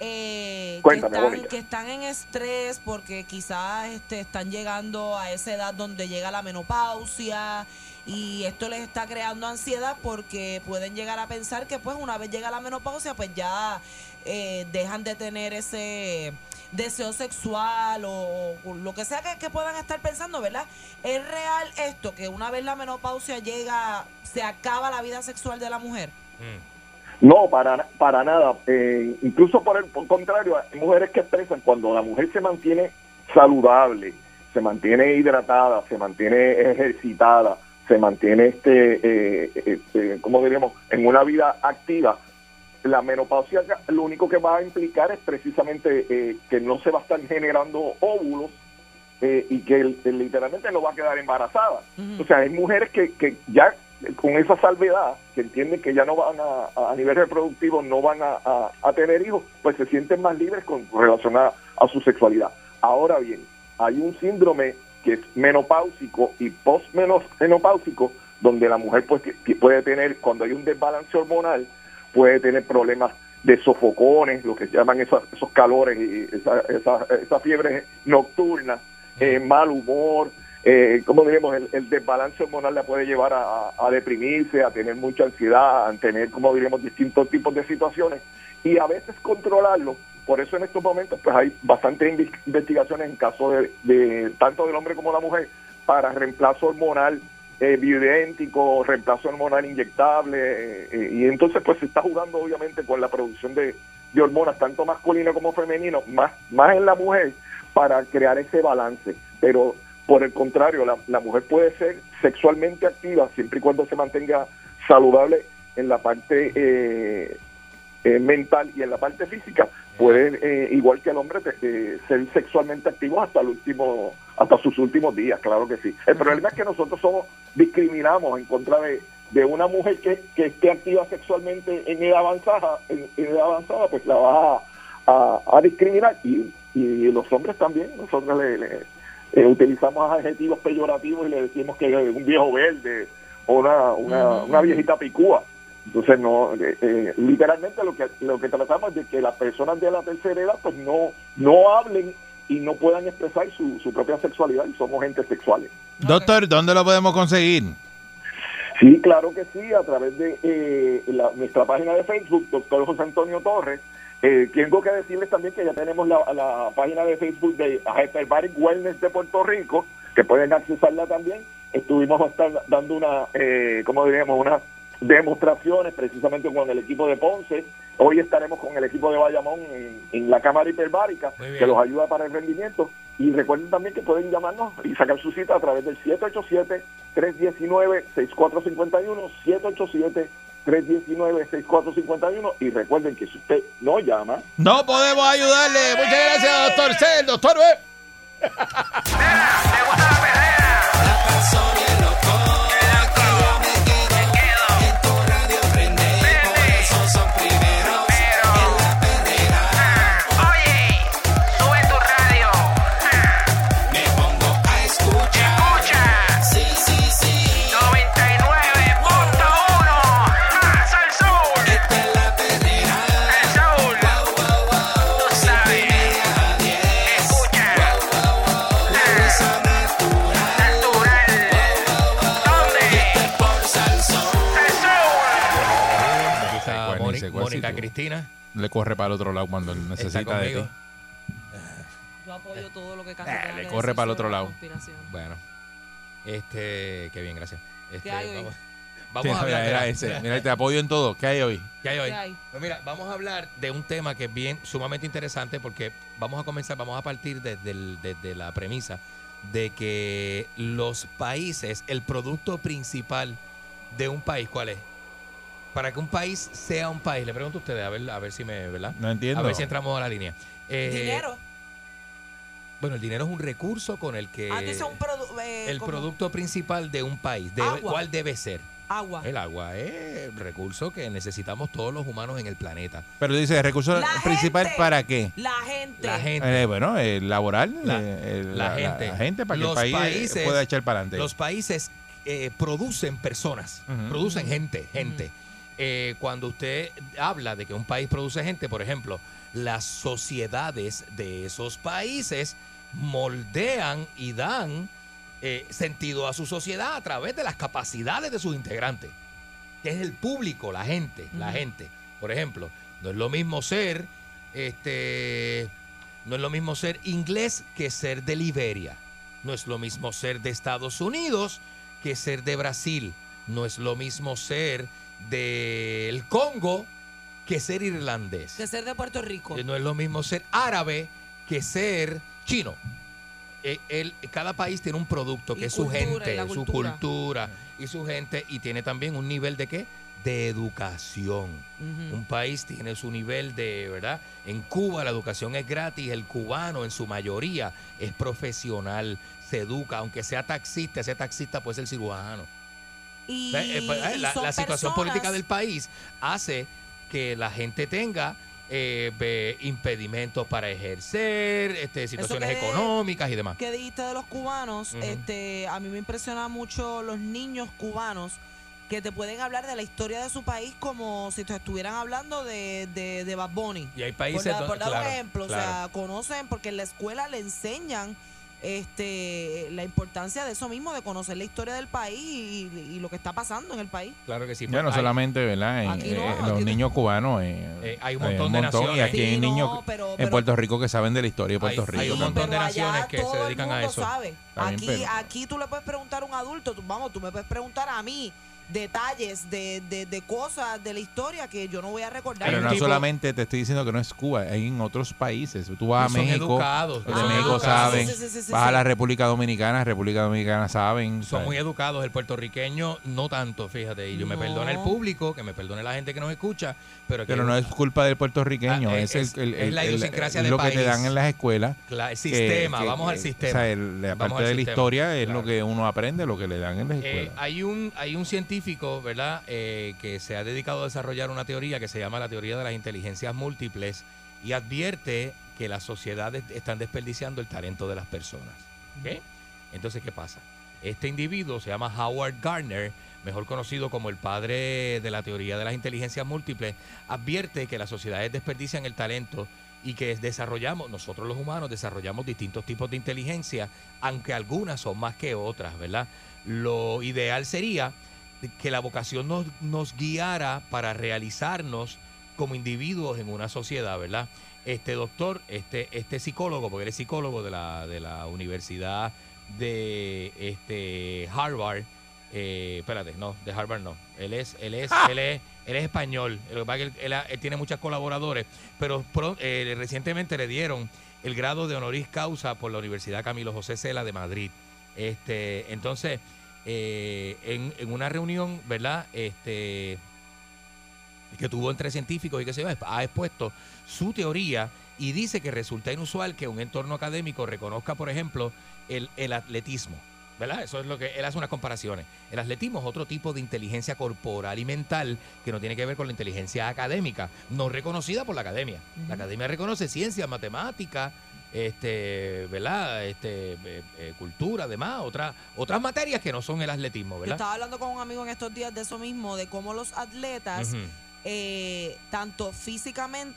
eh, que, están, que están en estrés porque quizás este, están llegando a esa edad donde llega la menopausia y esto les está creando ansiedad porque pueden llegar a pensar que pues una vez llega la menopausia pues ya eh, dejan de tener ese deseo sexual o, lo que sea que, puedan estar pensando, ¿verdad? ¿Es real esto que una vez la menopausia llega se acaba la vida sexual de la mujer? No, para, para nada. Eh, incluso por el contrario, hay mujeres que expresan cuando la mujer se mantiene saludable, se mantiene hidratada, se mantiene ejercitada, se mantiene, este, eh, este, ¿cómo diríamos?, en una vida activa. La menopausia lo único que va a implicar es precisamente eh, que no se va a estar generando óvulos eh, y que el- el- literalmente no va a quedar embarazada. O sea, hay mujeres que, que ya con esa salvedad, que entienden que ya no van a, a nivel reproductivo, no van a, a- a tener hijos, pues se sienten más libres con relación a, a su sexualidad. Ahora bien, hay un síndrome que es menopáusico y postmenopáusico, donde la mujer pues puede tener, cuando hay un desbalance hormonal, puede tener problemas de sofocones, lo que llaman esos, esos calores y esa, esa, esa fiebre nocturna, eh, mal humor, eh, como diríamos, el, el desbalance hormonal la puede llevar a, a- deprimirse, a tener mucha ansiedad, a tener, como diríamos, distintos tipos de situaciones. Y a veces controlarlo. Por eso en estos momentos pues hay bastantes investigaciones en caso de, de tanto del hombre como la mujer para reemplazo hormonal eh, bioidéntico, reemplazo hormonal inyectable, eh, eh, y entonces pues se está jugando obviamente con la producción de, de hormonas, tanto masculino como femenino, más, más en la mujer, para crear ese balance. Pero por el contrario, la, la mujer puede ser sexualmente activa siempre y cuando se mantenga saludable en la parte eh, eh, mental y en la parte física pueden eh, igual que el hombre ser sexualmente activos hasta el último hasta sus últimos días claro que sí. El problema es que nosotros somos discriminamos en contra de, de una mujer que, que esté activa sexualmente en edad avanzada en, en edad avanzada pues la va a, a- a discriminar. Y, y los hombres también nosotros le, le- eh, utilizamos adjetivos peyorativos y le decimos que es un viejo verde o una, una, una viejita picúa. Entonces, no, eh, eh, literalmente lo que lo que tratamos es de que las personas de la tercera edad pues no no hablen y no puedan expresar su, su propia sexualidad y somos gente sexuales. Doctor, ¿dónde lo podemos conseguir? Sí, claro que sí, a través de eh, la- nuestra página de Facebook, doctor José Antonio Torres. Eh, tengo que decirles también que ya tenemos la, la página de Facebook de Hyperbaric Wellness de Puerto Rico, que pueden accesarla también. Estuvimos a estar dando una, eh, ¿cómo diríamos? Unas demostraciones precisamente con el equipo de Ponce. Hoy estaremos con el equipo de Bayamón en, en la Cámara Hiperbárica, que los ayuda para el rendimiento. Y recuerden también que pueden llamarnos y sacar su cita a través del 787-319-6451, 787-319-6451. Y recuerden que si usted no llama, No podemos ayudarle. Muchas gracias, doctor C. El doctor B. Cristina. Le corre para el otro lado cuando necesita de ti. Yo apoyo todo lo que Candy Eh, le corre para el otro la lado. conspiración. Bueno, este, qué bien, gracias. Este, hay hoy? vamos, [LAUGHS] Sí, a hablar. mira, ese. [LAUGHS] Mira, te apoyo en todo. ¿Qué hay hoy? ¿Qué hay hoy? ¿Qué hay? Pues mira, vamos a hablar de un tema que es bien sumamente interesante porque vamos a comenzar, vamos a partir desde, el- desde la premisa de que los países, el producto principal de un país, ¿cuál es? Para que un país sea un país, le pregunto a ustedes, a ver, a ver si me, ¿verdad? No entiendo. A ver si entramos a la línea. Eh, Dinero. Bueno, el dinero es un recurso con el que... Ah, dice un produ- eh, el como producto principal de un país, debe- Agua. ¿cuál debe ser? Agua. El agua es el recurso que necesitamos todos los humanos en el planeta. Pero dice, ¿recurso La principal gente. para qué? La gente. La gente. Eh, bueno, el laboral, La- el- la la, gente. la gente para que el Los país eh, países- pueda echar para adelante. Los países eh, producen personas, producen gente, gente. Eh, cuando usted habla de que un país produce gente, por ejemplo, las sociedades de esos países moldean y dan eh, sentido a su sociedad a través de las capacidades de sus integrantes, que es el público, la gente, la gente. Por ejemplo, no es lo mismo ser, este, no es lo mismo ser inglés que ser de Liberia. No es lo mismo ser de Estados Unidos que ser de Brasil. No es lo mismo ser del Congo que ser irlandés. Que ser de Puerto Rico. Eh, No es lo mismo ser árabe que ser chino. Eh, el- cada país tiene un producto que Y es su cultura, gente, su cultura. y su gente y tiene también un nivel de qué? De educación. Un país tiene su nivel de, ¿verdad? En Cuba la educación es gratis, el cubano en su mayoría es profesional, se educa, aunque sea taxista, ese taxista puede ser cirujano. Y, Eh, eh, pues, eh, y la, la situación personas- política del país hace que la gente tenga eh, impedimentos para ejercer, este, situaciones que económicas y demás. que dijiste de los cubanos, este, a mí me impresiona mucho los niños cubanos que te pueden hablar de la historia de su país como si te estuvieran hablando de, de, de Bad Bunny. Y hay países por, donde- por dar claro, un ejemplo, claro. o sea, conocen, porque en la escuela le enseñan este la importancia de eso mismo, de conocer la historia del país y, y lo que está pasando en el país. Claro que sí. Ya no Hay- solamente, ¿verdad? En, no, eh, aquí los no. niños cubanos. eh, Eh, hay un eh, montón de naciones. Y aquí hay no, niños pero- en Puerto Rico que saben de la historia de Puerto Hay- Rico. hay un montón de naciones que se dedican a eso. sabe. Aquí, pero- aquí tú le puedes preguntar a un adulto, tú- vamos, tú me puedes preguntar a mí detalles de, de, de cosas de la historia que yo no voy a recordar. Pero no tipo- solamente te estoy diciendo que no es Cuba, hay en otros países. Tú vas a México, educados, los de México educados. saben, Sí, sí, sí, sí, vas a la República Dominicana, República Dominicana saben. Son ¿sabes? muy educados, el puertorriqueño no tanto, fíjate. Y yo me perdone el público, que me perdone la gente que nos escucha, pero, Pero no es culpa del puertorriqueño, Ah, es, es- el, el- es el- la el- idiosincrasia es del lo que te dan en las escuelas. El sistema, que- vamos al sistema. o sea, el- la Vamos parte al de la historia es claro. lo que uno aprende, lo que le dan en las Eh, escuelas. hay un hay un científico, ¿verdad?, Eh, que se ha dedicado a desarrollar una teoría que se llama la teoría de las inteligencias múltiples y advierte que las sociedades están desperdiciando el talento de las personas. ¿ok? Entonces, ¿qué pasa? Este individuo se llama Howard Gardner, mejor conocido como el padre de la teoría de las inteligencias múltiples, advierte que las sociedades desperdician el talento y que desarrollamos, nosotros los humanos desarrollamos distintos tipos de inteligencia, aunque algunas son más que otras, ¿verdad? Lo ideal sería que la vocación nos, nos guiara para realizarnos como individuos en una sociedad, ¿verdad? Este doctor, este, este psicólogo, porque él es psicólogo de la, de la Universidad de este, Harvard, eh, espérate, no, de Harvard no, él es, él es, él es, él es español, lo que pasa es que él, él- él tiene muchos colaboradores, pero pro- eh, recientemente le dieron el grado de honoris causa por la Universidad Camilo José Cela de Madrid. Este, entonces, eh, en, en una reunión, ¿verdad? Este, que tuvo entre científicos y que se ha expuesto su teoría y dice que resulta inusual que un entorno académico reconozca, por ejemplo, el, el atletismo. ¿Verdad? Eso es lo que él hace unas comparaciones. El atletismo es otro tipo de inteligencia corporal y mental que no tiene que ver con la inteligencia académica, no reconocida por la academia. La academia reconoce ciencia, matemática, este, ¿verdad? Este, eh, eh, cultura, además, otras otras materias que no son el atletismo, Yo ¿verdad? estaba hablando con un amigo en estos días de eso mismo, de cómo los atletas, eh, tanto físicamente,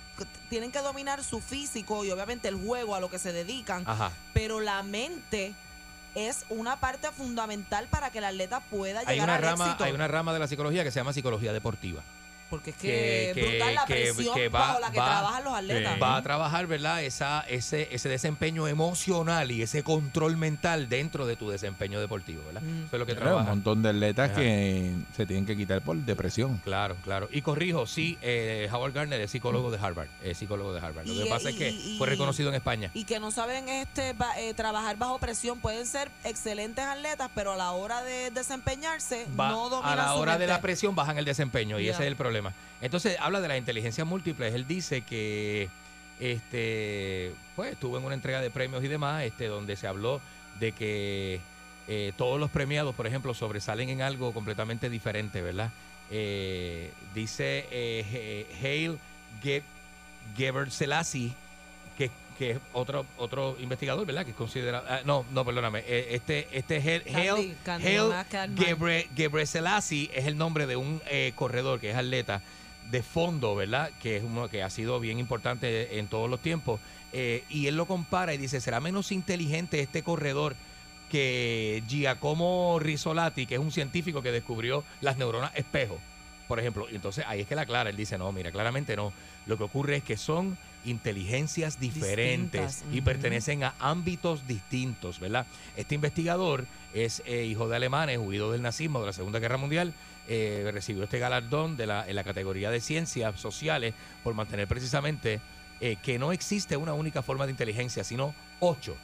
tienen que dominar su físico y obviamente el juego a lo que se dedican, Ajá. pero la mente es una parte fundamental para que el atleta pueda Hay llegar una al rama, éxito. hay una rama de la psicología que se llama psicología deportiva. Porque es que, brutal la presión bajo la que trabajan los atletas. Va a trabajar, ¿verdad? Esa, ese, ese desempeño emocional y ese control mental dentro de tu desempeño deportivo, ¿verdad? Mm. Eso es lo que Claro, trabaja. un montón de atletas Ajá. que se tienen que quitar por depresión. Claro, claro. Y corrijo, sí, eh, Howard Gardner es psicólogo de Harvard. Es psicólogo de Harvard. Lo Y- que pasa es que y- fue reconocido en España. Y que no saben este ba- eh, trabajar bajo presión. Pueden ser excelentes atletas, pero a la hora de desempeñarse Va- no dominan a la su hora de la presión bajan el desempeño y ese es el problema. Entonces habla de las inteligencias múltiples. Él dice que este pues estuvo en una entrega de premios y demás, este donde se habló de que eh, todos los premiados, por ejemplo, sobresalen en algo completamente diferente, ¿verdad? Eh, dice eh, Hale Ge- Geber Selassie que, es otro otro investigador, ¿verdad? Que es considerado ah, no, no, perdóname, eh, este este Hale- Candy Hale McCann. Gebre, Gebreselassie es el nombre de un eh, corredor que es atleta de fondo, ¿verdad? Que es uno que ha sido bien importante en todos los tiempos. Eh, y él lo compara y dice, ¿será menos inteligente este corredor que Giacomo Risolati, que es un científico que descubrió las neuronas espejo? Por ejemplo, y entonces ahí es que la aclara, él dice, no, mira, claramente no. Lo que ocurre es que son inteligencias diferentes Distintas, y pertenecen a ámbitos distintos, ¿verdad? Este investigador es eh, hijo de alemanes, huido del nazismo de la Segunda Guerra Mundial, eh, recibió este galardón de la, en la categoría de ciencias sociales por mantener precisamente eh, que no existe una única forma de inteligencia, sino ocho.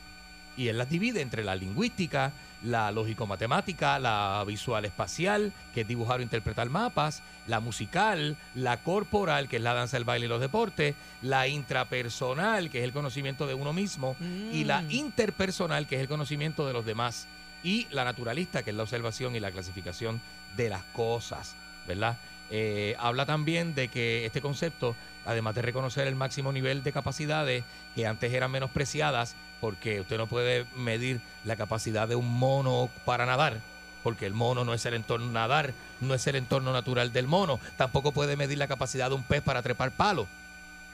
Y él las divide entre la lingüística, la lógico-matemática, la visual espacial, que es dibujar o interpretar mapas, la musical, la corporal, que es la danza, el baile y los deportes, la intrapersonal, que es el conocimiento de uno mismo, y la Mm. interpersonal, que es el conocimiento de los demás, y la naturalista, que es la observación y la clasificación de las cosas, ¿verdad? Eh, habla también de que este concepto, además de reconocer el máximo nivel de capacidades que antes eran menospreciadas, porque usted no puede medir la capacidad de un mono para nadar, porque el mono no es el entorno nadar, no es el entorno natural del mono, tampoco puede medir la capacidad de un pez para trepar palos,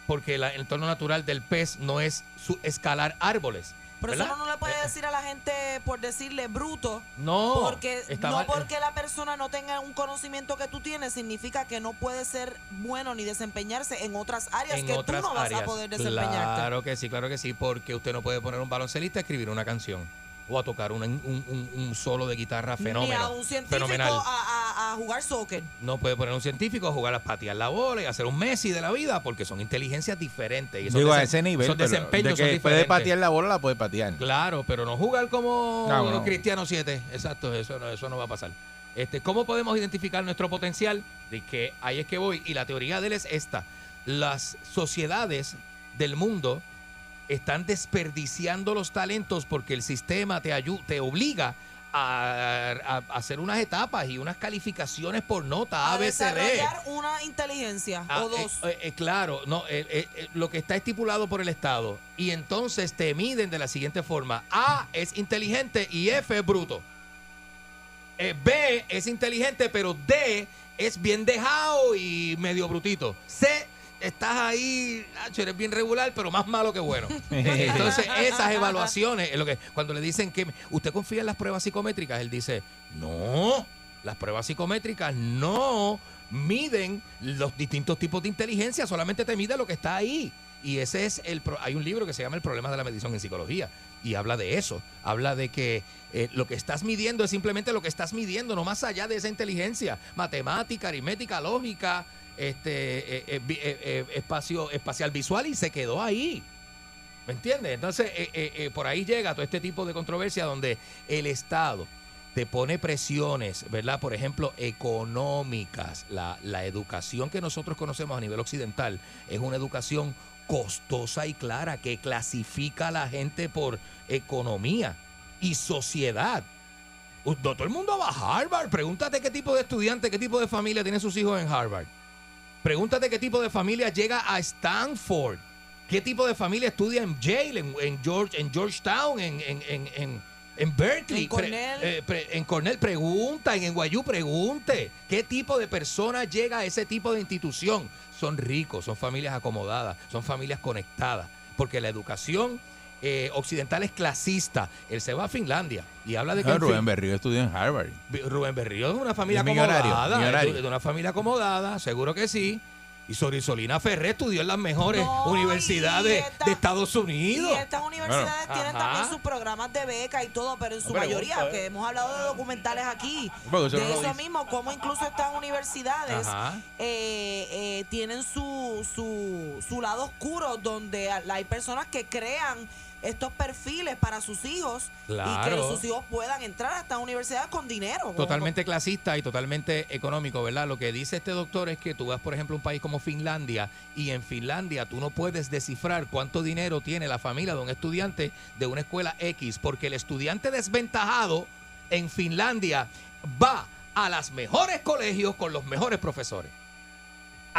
porque el entorno natural del pez no es su escalar árboles. Por eso no le puede decir a la gente por decirle bruto. No, Porque está no mal. porque la persona no tenga un conocimiento que tú tienes significa que no puede ser bueno ni desempeñarse en otras áreas en que otras tú no vas a poder desempeñarte. Claro que sí, claro que sí, porque usted no puede poner un baloncelista a escribir una canción o a tocar un, un- un- un solo de guitarra fenómeno. Ni a un científico fenomenal. a, a- a jugar soccer. No puede poner un científico a jugar a patear la bola y hacer un Messi de la vida porque son inteligencias diferentes. Y Digo, a ese nivel, pero desempeños de son que puede patear la bola, la puede patear. Claro, pero no jugar como No, no. Cristiano 7. Exacto, eso no, eso no va a pasar. Este, ¿Cómo podemos identificar nuestro potencial? De que ahí es que voy. Y la teoría de él es esta. Las sociedades del mundo están desperdiciando los talentos porque el sistema te, te obliga a, a- a hacer unas etapas y unas calificaciones por nota, A, A B, C, D. desarrollar una inteligencia Ah, o dos. eh, eh, claro, no, eh, eh, eh, lo que está estipulado por el Estado. Y entonces te miden de la siguiente forma. A es inteligente y F es bruto. Eh, B es inteligente, pero D es bien dejado y medio brutito. C, estás ahí, eres bien regular, pero más malo que bueno. [LAUGHS] Entonces, [LAUGHS] esas evaluaciones, es lo que cuando le dicen que usted confía en las pruebas psicométricas, él dice, no, las pruebas psicométricas no miden los distintos tipos de inteligencia, solamente te mide lo que está ahí. Y ese es el hay un libro que se llama El problema de la medición en psicología y habla de eso, habla de que eh, lo que estás midiendo es simplemente lo que estás midiendo, no más allá de esa inteligencia, matemática, aritmética, lógica, este eh, eh, eh, espacio espacial visual y se quedó ahí. ¿Me entiendes? Entonces, por ahí llega todo este tipo de controversia donde el Estado te pone presiones, ¿verdad? Por ejemplo, económicas. La, la educación que nosotros conocemos a nivel occidental es una educación costosa y clara que clasifica a la gente por economía y sociedad. Todo el mundo va a Harvard. Pregúntate qué tipo de estudiante, qué tipo de familia tienen sus hijos en Harvard. Pregúntate qué tipo de familia llega a Stanford. ¿Qué tipo de familia estudia en Yale, en, en George, en Georgetown, en, en, en, en, en Berkeley? En Cornell. eh, pre- en Cornell pregunta, en NYU pregunte. ¿Qué tipo de persona llega a ese tipo de institución? Son ricos, son familias acomodadas, son familias conectadas. Porque la educación eh, occidental es clasista. Él se va a Finlandia y habla de que Ah, Rubén Fin- Berrío estudió en Harvard. Rubén Berrío es de una familia acomodada. es De una familia acomodada, seguro que sí. Y Sorisolina Ferré estudió en las mejores universidades de Estados Unidos. Y estas universidades Bueno. tienen Ajá. también sus programas de beca y todo, pero en su No mayoría, gusta, ¿eh? que hemos hablado de documentales aquí, Porque eso de no eso mismo, como incluso estas universidades eh, eh, tienen su, su, su lado oscuro, donde hay personas que crean estos perfiles para sus hijos y que sus hijos puedan entrar a estas universidades con dinero. Totalmente clasista y totalmente económico, ¿verdad? Lo que dice este doctor es que tú vas, por ejemplo, a un país como Finlandia y en Finlandia tú no puedes descifrar cuánto dinero tiene la familia de un estudiante de una escuela X, porque el estudiante desventajado en Finlandia va a los mejores colegios con los mejores profesores.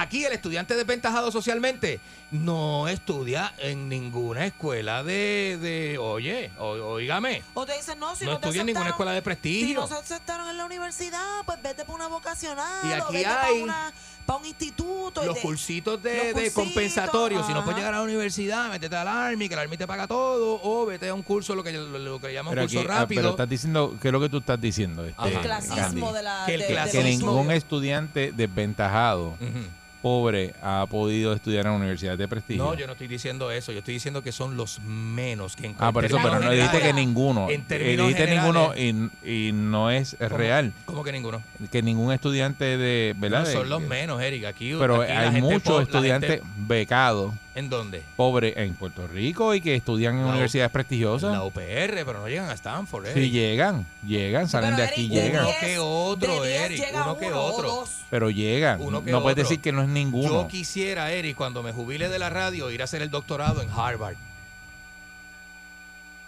Aquí el estudiante desventajado socialmente no estudia en ninguna escuela de, de oye, oígame, O te dicen, no, si no no, te estudia en ninguna escuela de Si prestigio. no se aceptaron en la universidad, pues vete para una vocacional. Y o aquí vete hay para un instituto. y los cursitos de, los de cursitos, compensatorios. Si no puedes llegar a la universidad, métete al Army, que el Army te paga todo, o vete a un curso, lo que, lo, lo que llaman Pero, curso aquí- ah, rápido. pero estás diciendo, ¿qué es lo que tú estás diciendo? Este. El clasismo Candy? de la. Que el de- de clasismo- que ningún estudiante desventajado, pobre, ha podido estudiar en universidades de prestigio. No, yo no estoy diciendo eso. Yo estoy diciendo que son los menos que Ah, por eso, pero no términos dijiste que ninguno. En términos dijiste ninguno y, y no es real. ¿Cómo que ninguno? Que ningún estudiante de, ¿verdad? No, son los menos, Eric. Aquí, pero aquí hay muchos estudiantes gente- becados, ¿En dónde? pobres en Puerto Rico y que estudian en universidades En prestigiosas. la UPR, pero no llegan a Stanford, Eric. Sí llegan, llegan, salen de aquí, llegan. Uno que otro, Eric. llega Uno que uno o otro. dos. Pero llegan. Uno que no puedes decir que no es ninguno. Yo quisiera, Eric, cuando me jubile de la radio, ir a hacer el doctorado en Harvard.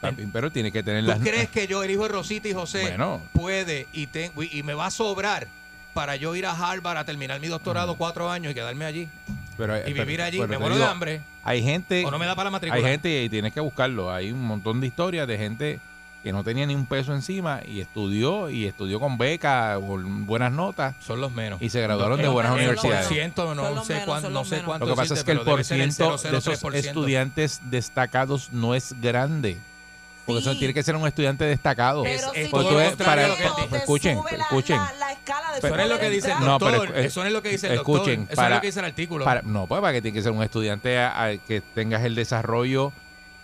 Papi, Pero tiene que tener ¿Tú las crees que yo, el hijo de Rosita y José, Bueno. puede y, te- y me va a sobrar para yo ir a Harvard a terminar mi doctorado cuatro años y quedarme allí? Pero, y pero- vivir allí, pero me muero de digo, hambre. Hay gente. O no me da para la matrícula. Hay gente y tienes que buscarlo. Hay un montón de historias de gente que no tenía ni un peso encima y estudió y estudió con beca, con buenas notas. Son los menos. Y se graduaron de buenas universidades. porciento, no sé menos, cuán- no sé cuánto Lo que pasa es que el pero porciento de esos 0,03%. estudiantes destacados no es grande. Porque eso tiene que ser un estudiante destacado. Pero es todo tú lo para, lo que te escuchen, sube la- escuchen. La, la escala de Eso no es lo que dice el doctor. pero, eso no es lo que dice el doctor. escuchen, eso para- es lo que dice el artículo. Para- no, pues para que tiene que ser un estudiante a- a- que tengas el desarrollo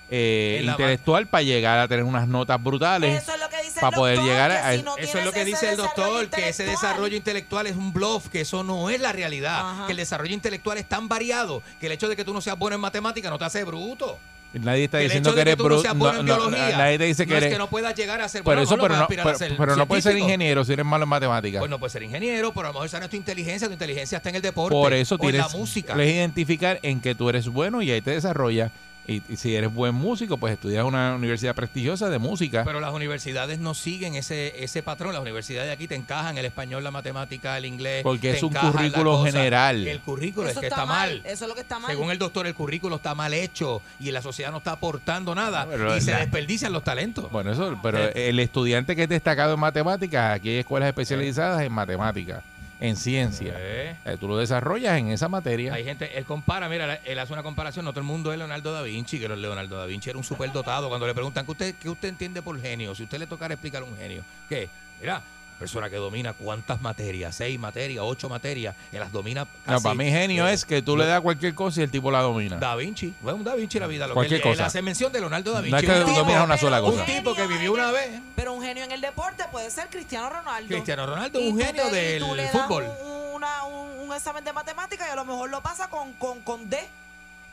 eh, En la intelectual para llegar a tener unas notas brutales. Eso es lo que dice el para poder doctor, llegar que a- si no Eso es tienes lo que ese dice el desarrollo doctor, que ese intelectual, desarrollo intelectual es un bluff, que eso no es la realidad, Ajá. que el desarrollo intelectual es tan variado que el hecho de que tú no seas bueno en matemática no te hace bruto. Nadie está el diciendo que eres no bruto. No, en no, biología, nadie te dice no que es eres. que no puedas llegar a ser bueno, eso, no pero puedes no, pero, ser pero no puedes ser ingeniero si eres malo en matemáticas. Pues no puedes ser ingeniero, pero a lo mejor esa no es tu inteligencia, tu inteligencia está en el deporte Por eso o en tienes la música. que identificar en que tú eres bueno y ahí te desarrollas. Y, y si eres buen músico, pues estudias en una universidad prestigiosa de música. Pero las universidades no siguen ese, ese patrón. Las universidades de aquí te encajan el español, la matemática, el inglés. Porque es un currículo general. El currículo Eso es que está, mal. Eso es lo que está mal. Según el doctor, el currículo está mal hecho y la sociedad no está aportando nada Pero y se desperdician los talentos. Bueno, eso, pero Eh. el estudiante que es destacado en matemáticas, aquí hay escuelas especializadas en matemáticas, en ciencia. Eh. Eh, Tú lo desarrollas en esa materia. Hay gente, él compara, mira, él hace una comparación, no todo el mundo es Leonardo da Vinci, que Leonardo da Vinci era un superdotado. Cuando le preguntan, ¿qué usted, ¿qué usted entiende por genio? Si usted le tocara explicar un genio, ¿qué? Mira, persona que domina cuántas materias, seis materias, ocho materias, que las domina casi, No, para mí genio eh, es que tú le das cualquier cosa y el tipo la domina. Da Vinci, bueno, un Da Vinci la vida, lo Cualquier que él, él cosa. hace mención de Leonardo da Vinci. No es que un, tipo, dominas una sola pero cosa. un tipo que vivió una vez. Pero un genio en el deporte puede ser Cristiano Ronaldo. Cristiano Ronaldo, un genio te- del fútbol. Un, una- un- un examen de matemáticas y a lo mejor lo pasa con, con, con D.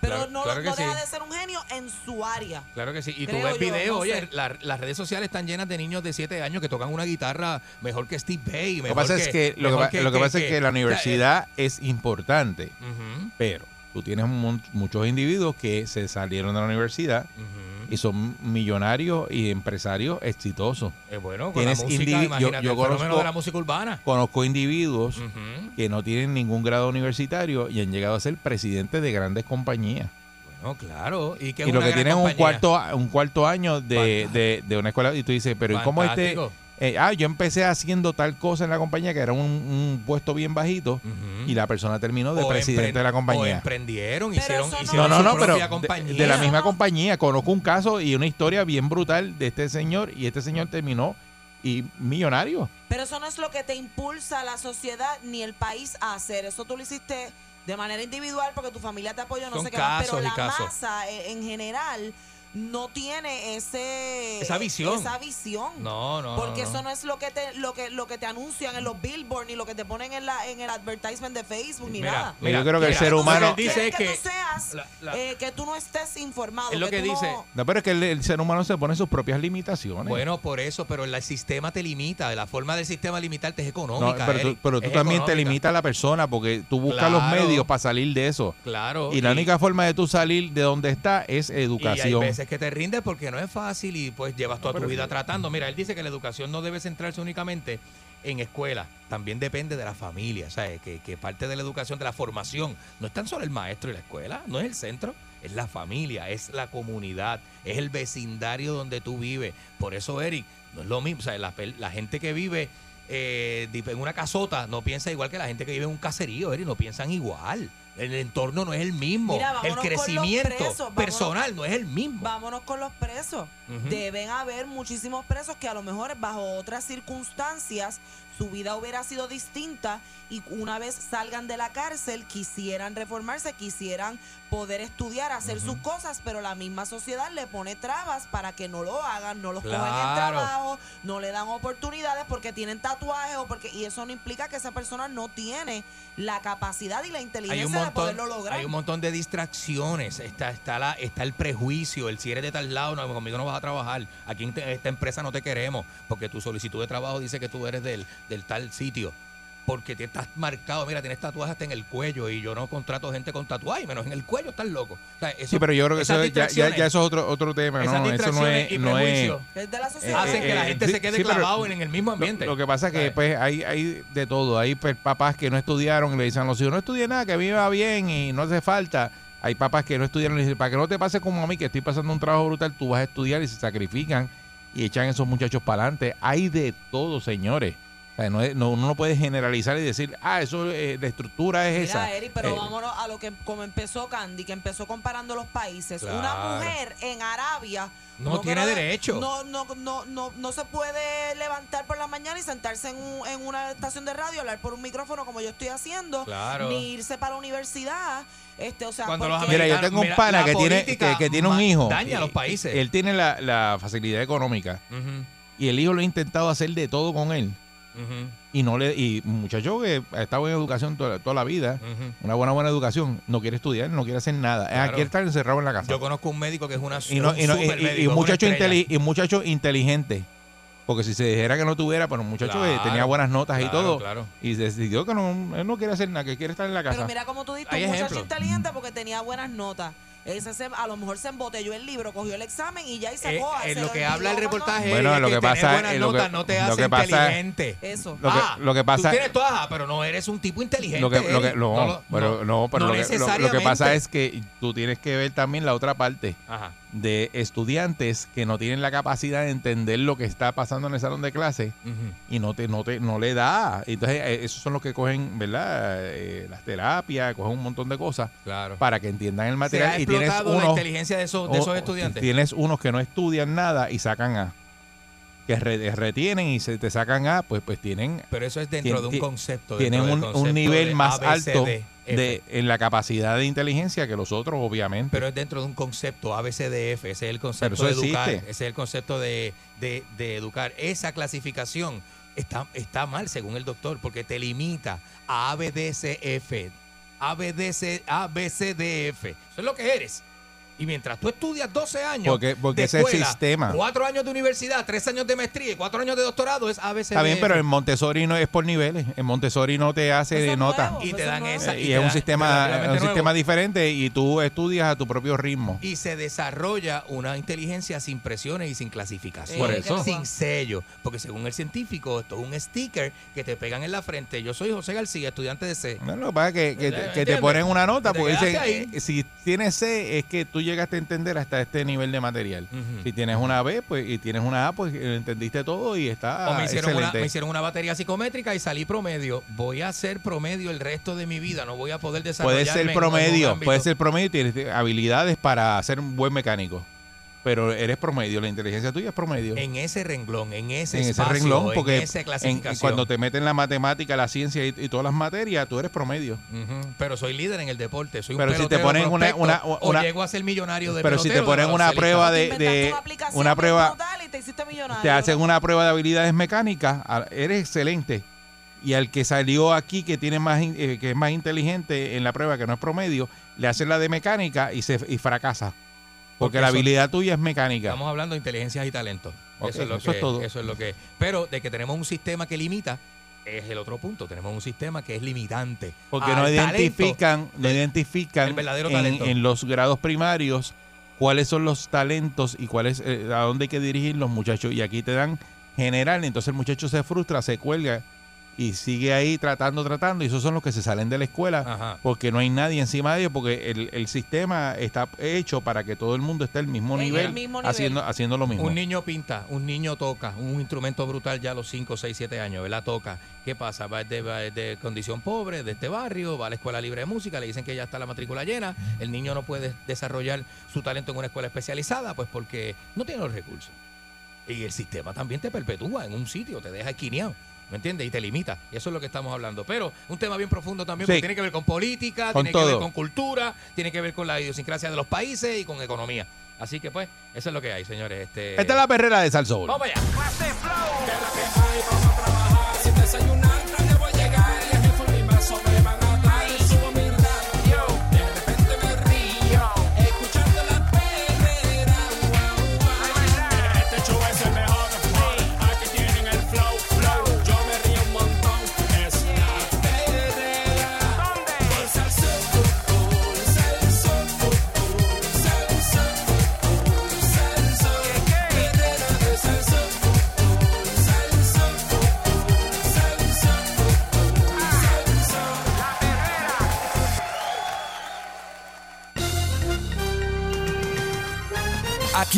Pero Claro- no, claro que no deja sí. de ser un genio en su área. Claro que sí. Y tú ves videos, no oye, la- las redes sociales están llenas de niños de 7 años que tocan una guitarra mejor que Steve Vai. Lo que pasa es que lo que, lo que pasa es que la eh, universidad es importante, pero tú tienes muchos individuos que se salieron de la universidad. Y son millonarios y empresarios exitosos. Eh, bueno, con Tienes la música, indivi- yo- yo el conozco- de la música urbana. Conozco individuos que no tienen ningún grado universitario y han llegado a ser presidentes de grandes compañías. Bueno, claro. Y, que es Y lo que tienen un compañía. cuarto, un cuarto año de, de, de una escuela y tú dices, pero ¿y cómo este. Eh, ah, yo empecé haciendo tal cosa en la compañía que era un, un puesto bien bajito y la persona terminó de O presidente de la O compañía. emprendieron, Pero hicieron, no- hicieron No, no, su pero de, la misma compañía. Conozco un caso y una historia bien brutal de este señor y este señor terminó y millonario. Pero eso no es lo que te impulsa a la sociedad ni el país a hacer. Eso tú lo hiciste de manera individual porque tu familia te apoyó, no Son sé qué más. Pero la casos. masa eh, en general no tiene ese Esa visión. esa visión. No, no, Porque no, no. eso no es lo que te lo que lo que te anuncian en los billboards ni lo que te ponen en la en el advertisement de Facebook ni Mira, nada. mira, Yo creo que el mira, ser lo humano- que dice es que, que tú seas la- la- eh, que tú no estés informado. Es lo que dice. No, pero es que el, el ser humano se pone sus propias limitaciones. Bueno, por eso, pero el sistema te limita. La forma del sistema limitarte es No, económica. pero tú, pero tú es también te limitas a la persona porque tú buscas los medios para salir de eso. Claro. Y la única forma de tú salir de donde está es Y hay educación. Veces que te rindes porque no es fácil y pues llevas toda tu vida tratando. Mira, él dice que la educación no debe centrarse únicamente en escuela, también depende de la familia, ¿sabes? Que, que parte de la educación, de la formación, no es tan solo el maestro y la escuela, no es el centro, es la familia, es la comunidad, es el vecindario donde tú vives. Por eso, Eric, no es lo mismo, o sea, la, la gente que vive eh, en una casota no piensa igual que la gente que vive en un caserío, Eric, no piensan igual. El entorno no es el mismo. Mira, el crecimiento presos, vámonos- personal no es el mismo. Vámonos con los presos. Deben haber muchísimos presos que a lo mejor bajo otras circunstancias su vida hubiera sido distinta y una vez salgan de la cárcel quisieran reformarse, quisieran poder estudiar, hacer sus cosas, pero la misma sociedad le pone trabas para que no lo hagan, no los cojan en Claro. trabajo, no le dan oportunidades porque tienen tatuajes o porque y eso no implica que esa persona no tiene la capacidad y la inteligencia un de montón, poderlo lograr. hay un montón de distracciones. Está, está, la, está el prejuicio. El si eres de tal lado, no, conmigo no vas a trabajar. Aquí en esta empresa no te queremos porque tu solicitud de trabajo dice que tú eres del, del tal sitio. Porque te estás marcado, mira, tienes tatuajes hasta en el cuello y yo no contrato gente con tatuajes, menos en el cuello, estás loco. O sea, eso- Sí, pero yo creo que eso, ya, ya, ya eso es otro, otro tema. esas No, eso no es. y No es prejuicios Es de la sociedad. hacen que la eh, gente sí, se quede sí, pero clavado en, en el mismo ambiente. Lo, lo que pasa es que pues hay, hay de todo. Hay pues, papás que no estudiaron y le dicen a los hijos, no estudié nada, que a mí me va bien y no hace falta. Hay papás que no estudiaron y dicen, para que no te pase como a mí, que estoy pasando un trabajo brutal, tú vas a estudiar y se sacrifican y echan esos muchachos para adelante. Hay de todo, señores. O sea, no es- no- uno no puede generalizar y decir, ah, eso eh, la estructura es esa. Eric, pero Eh, vámonos a lo que como empezó Candy, que empezó comparando los países. Una mujer en Arabia No tiene derecho. No, no, no, no, no se puede levantar por la mañana y sentarse en, un- en una estación de radio, hablar por un micrófono como yo estoy haciendo, Claro. ni irse para la universidad. Este, o sea, Cuando los porque- Mira, yo tengo un Mira, pana que tiene, que, que tiene un hijo. daña a los países. Él tiene la, la facilidad económica y el hijo lo ha intentado hacer de todo con él. Y no le y un muchacho que ha estado en educación toda, toda la vida una buena buena educación no quiere estudiar no quiere hacer nada Claro. quiere estar encerrado en la casa Yo conozco un médico que es una y no, un y, no- y- y- un muchacho estrella. inteli- y un muchacho inteligente porque si se dijera que no tuviera pero un muchacho que tenía buenas notas y todo claro. y decidió que no él no quiere hacer nada que quiere estar en la casa Pero mira cómo tú diste Hay un muchacho inteligente porque tenía buenas notas. Ese se- a lo mejor se embotelló el libro, cogió el examen y ya y sacó. Eh, eh, se lo que habla el reportaje Bueno, es lo que que tener pasa- buenas lo que- no te lo hace que pasa- inteligente. Eso. Lo que- Ah, lo que pasa- Tú tienes todas, pero no eres un tipo inteligente. lo que, lo que- no, lo- pero, no, pero no lo, que, lo- lo que pasa es que tú tienes que ver también la otra parte Ajá. De estudiantes que no tienen la capacidad de entender lo que está pasando en el salón de clase y no te no te no le da entonces eh, esos son los que cogen verdad Eh, las terapias cogen un montón de cosas Claro. para que entiendan el Se ha material y tienes la unos inteligencia de esos, de esos o- estudiantes. tienes unos que no estudian nada y sacan A que re- retienen y se te sacan A pues pues tienen Pero eso es dentro de un concepto. tienen un, un nivel más alto de en la capacidad de inteligencia que los otros obviamente Pero es dentro de un concepto ABCDF, ese es el concepto de educar, existe. ese es el concepto de, de- de educar. Esa clasificación está, está mal según el doctor porque te limita a ABDCF, ABDC, ABCDF. Eso es lo que eres. Y mientras tú estudias 12 años Porque- porque de ese es el escuela, sistema. 4 años de universidad, 3 años de maestría y 4 años de doctorado es ABCDF. Está bien, pero en Montessori no es por niveles. En Montessori no te hace de nota. nuevo. y te dan no es- esa Eh, y es un sistema, un nuevo. sistema diferente y tú estudias a tu propio ritmo. y se desarrolla una inteligencia sin presiones y sin clasificación. Por eso. Sin sello. Porque según el científico, esto es un sticker que te pegan en la frente. Yo soy José García, estudiante de C. No, lo que pasa es que, que, te- que te ponen una nota porque dicen, eh, si tienes C es que tú llegaste a entender hasta este nivel de material. Ujú. Si tienes una B pues y tienes una A, pues eh, entendiste todo y está O me hicieron, una, me hicieron una batería psicométrica y salí promedio. Voy a ser promedio el resto de mi vida. No voy a poder desarrollarme Puede ser promedio, puede ser promedio y tienes habilidades para ser un buen mecánico. Pero eres promedio, la inteligencia tuya es promedio. En ese renglón, en ese en ese renglón, porque en esa en- clasificación. cuando te meten la matemática, la ciencia y, y todas las materias, tú eres promedio. Pero soy líder en el deporte. Soy un Pero si te ponen una- prospecto, una- o una- llego a ser millonario de Pero si te ponen una prueba de, de- una una prueba, y te hiciste millonario. te hacen una prueba de habilidades mecánicas, eres excelente. Y al que salió aquí que tiene más eh, que es más inteligente en la prueba que no es promedio, le hacen la de mecánica y se y fracasa. Porque, Porque la eso- habilidad tuya es mecánica. Estamos hablando de inteligencias y talentos. Eso es lo eso que es todo. Eso es lo que. Pero de que tenemos un sistema que limita es el otro punto. Tenemos un sistema que es limitante. Porque no identifican, no identifican el verdadero en, talento. en los grados primarios cuáles son los talentos y cuáles eh, a dónde hay que dirigir los muchachos. Y aquí te dan general, entonces el muchacho se frustra, se cuelga y sigue ahí tratando, tratando. Y esos son los que se salen de la escuela Ajá. porque no hay nadie encima de ellos, porque el, el sistema está hecho para que todo el mundo esté al el mismo nivel. Haciendo, haciendo lo mismo. Un niño pinta, un niño toca, un instrumento brutal ya a los 5, 6, 7 años, ¿verdad? Toca. ¿Qué pasa? Va de, va de condición pobre, de este barrio, va a la escuela libre de música, le dicen que ya está la matrícula llena, el niño no puede desarrollar su talento en una escuela especializada, pues porque no tiene los recursos. Y el sistema también te perpetúa en un sitio, te deja esquineado. ¿Me entiendes? Y te limita. Y eso es lo que estamos hablando. Pero un tema bien profundo también, Sí. porque tiene que ver con política, Con tiene que ver con cultura, tiene que ver con la idiosincrasia de los países y con economía. Así que pues, eso es lo que hay, señores. Este, Esta es la perrera de Salsoul. Vamos allá.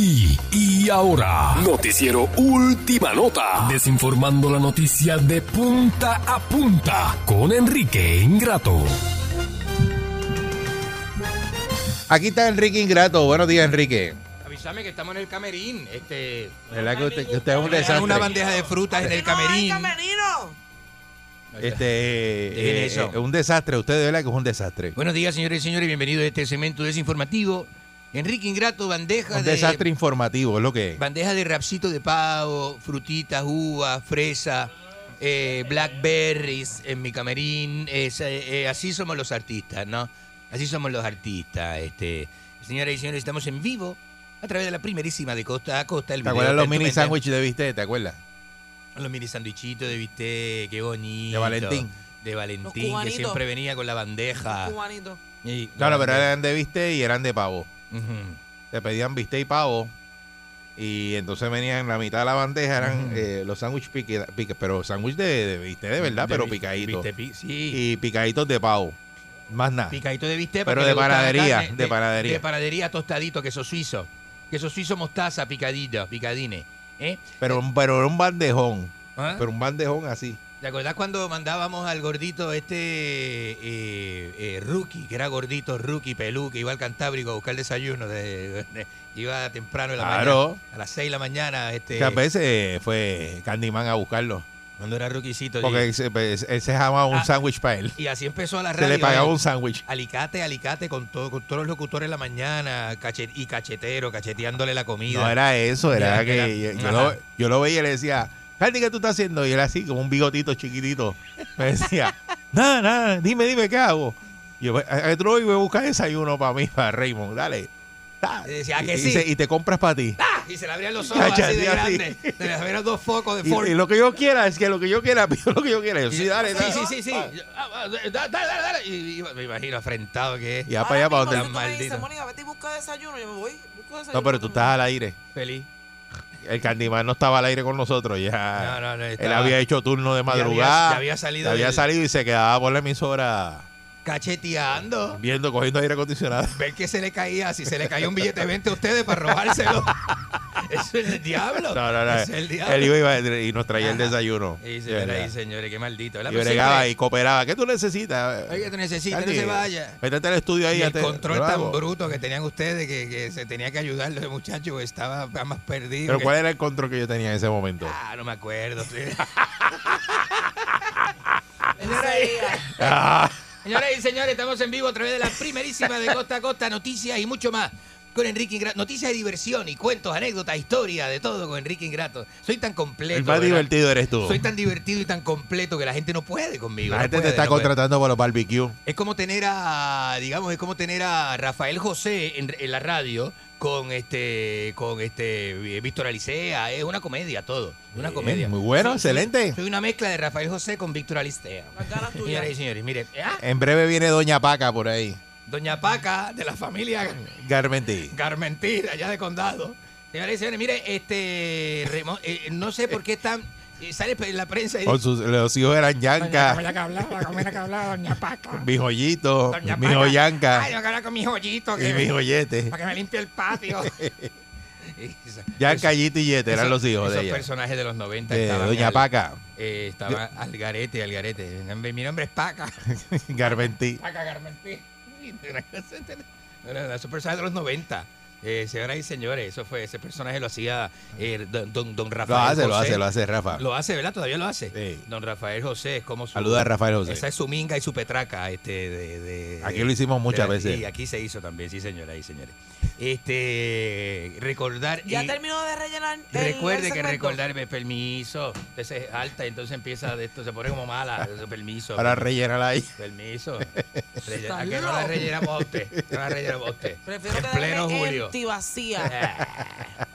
Aquí y ahora, noticiero Última Nota, desinformando la noticia de punta a punta con Enrique Ingrato. Aquí está Enrique Ingrato. Buenos días, Enrique. Avísame que estamos en el camerín. Este, ¿Verdad que usted, que usted es un desastre? una bandeja de frutas en el camerín. Este, Dejen eh, eso. eh, un desastre. Usted de verdad que es un desastre. Buenos días, señores y señores. Bienvenidos a este segmento desinformativo. Enrique Ingrato, bandeja Un de... desastre informativo, es lo que es. Bandeja de rapsito de pavo, frutitas, uvas, fresa, eh, blackberries en mi camerín. Es, eh, eh, así somos los artistas, ¿no? Así somos los artistas. Este, señoras y señores, estamos en vivo a través de la primerísima de costa a costa. El ¿Te video acuerdas los mini sándwiches de bistec? ¿Te acuerdas? Los mini sandwichitos de bistec, qué bonito. De Valentín. De Valentín, que siempre venía con la bandeja. Cubanito. Y- no, pero eran de bistec y eran de pavo. Te pedían bistec y pavo. Y entonces venían en la mitad de la bandeja, eran eh, los sándwiches pique, pique- pero sándwich de, de bistec de verdad, De pero picaditos. sí. Y picaditos de pavo. Más nada. Picadito de bistec. Pero de panadería, carne, de panadería. De panadería tostadito, queso suizo. Queso suizo mostaza, picadito, picadines. ¿eh? Pero, pero era un bandejón. ¿Ah? Pero un bandejón así. ¿Te acordás cuando mandábamos al gordito este eh, eh, rookie, que era gordito, rookie, pelú, que iba al Cantábrico a buscar desayuno? De, de- iba temprano en la Claro. mañana. A las 6 de la mañana. Este, Muchas veces fue Candyman a buscarlo. Cuando era rookiecito. Porque y- él se, pues, se jamaba un Ah, sándwich para él. Y así empezó a la Se radio. le pagaba eh. un sándwich. Alicate, alicate, con, todo, con todos los locutores en la mañana, cachet, y cachetero, cacheteándole la comida. No era eso, era Era- que era- yo, lo, yo lo veía y le decía, Candy, ¿qué tú estás haciendo? Y él así, como un bigotito chiquitito. Me decía, nada, nada, dime, dime, ¿qué hago? Y yo, "A- a- tú no iba a buscar desayuno para mí, para Raymond, dale. Da. Y decía, "¿A que y, sí?" y se- y te compras para ti. ¡Ah! Y se le abrían los [LAUGHS] ojos Chacha, así de así, grande. Se le abrían dos focos de Ford. y lo que yo quiera, es que lo que yo quiera, [LAUGHS] pido lo que yo quiera. Yo, sí, dale, sí, dale. sí, sí, sí. Yo, ah, ah, da- Dale, dale, dale. Y me imagino afrentado que es. Y ya para allá, para donde. Mónica, vete y busca desayuno. Yo me voy, busco desayuno. No, pero tú estás al aire. Feliz. El Candyman no estaba al aire con nosotros ya. No, no, no, Él había hecho turno de Ya había- madrugada. ya había salido ya había del- salido y se quedaba por la emisora Cacheteando. Viendo, cogiendo aire acondicionado. Ver que se le caía, si se le caía un billete de 20 a ustedes para robárselo. [LAUGHS] Eso es el diablo. No, no, no. Eso es el diablo. Él iba y nos traía el desayuno. Sí, De señoras verdad. y señores, qué maldito. ¿verdad? Y bregaba siempre- y cooperaba. ¿Qué tú necesitas? Oiga, tú necesitas, no se vaya. Métete al estudio ahí. Y el control tan hago. bruto que tenían ustedes que, que se tenía que ayudarlo ese muchacho estaba más perdido. Pero que- ¿cuál era el control que yo tenía en ese momento? Ah, no me acuerdo. sí. [LAUGHS] Ah. Señoras y señores, estamos en vivo a través de la primerísima de Costa a Costa, noticias y mucho más. Con Enrique Ingrato. Noticias de diversión y cuentos, anécdotas, historia, de todo con Enrique Ingrato. Soy tan completo. El más ¿verdad? divertido eres tú. Soy tan divertido y tan completo que la gente no puede conmigo. La no gente te está no puede. contratando por los barbecue. Es como tener a, digamos, es como tener a Rafael José en, en la radio con este, con este Víctor Alicea. Es una comedia todo, una comedia. muy bueno, Soy- excelente. Soy una mezcla de Rafael José con Víctor Alicea. Señoras y señores, mire, ah, En breve viene Doña Paca por ahí. Doña Paca de la familia Garmentí. Garmentí, de allá de Condado. Señoras y señores, mire, este, Remo- eh, no sé por qué están, eh, sale en la prensa y Con sus, los hijos eran Yanka, que hablaba, como era que hablaba Doña Paca. mi joyito, Doña mi Paca. joyanca Ay, yo quiero hablar con mi joyito. y que mi joyete. Para que me limpie el patio. Yanka, Yito y Yete eran Esos- los hijos de esos ella. personajes de los 90 De estaban Doña al- Paca. eh, estaba Algarete, Algarete. Mi nombre- Mi nombre es Paca. [LAUGHS] Garmentí. Paca Garmentí. [LAUGHS] Esos personajes de los 90. Eh, señoras y señores, eso fue, ese personaje lo hacía eh, don, don, don Lo Rafael hace, lo José. hace, lo hace Rafa. Lo hace, ¿verdad? Todavía lo hace. Don Rafael José es como su. Saluda a Rafael José. Esa es su minga y su petraca. Este, de, de- Aquí lo hicimos muchas de- veces. Sí, aquí se hizo también, sí, señoras y señores. Este, recordar. Ya y- terminó de rellenar. el- Recuerde el que recordarme permiso. Entonces es alta y entonces empieza de esto, se pone como mala. Eso, permiso. Para rellenarla ahí. Permiso. [LAUGHS] Relle- ¿A que no la rellenamos a usted? No la rellenamos a usted. Prefiero en pleno julio. empty, vacía. [LAUGHS]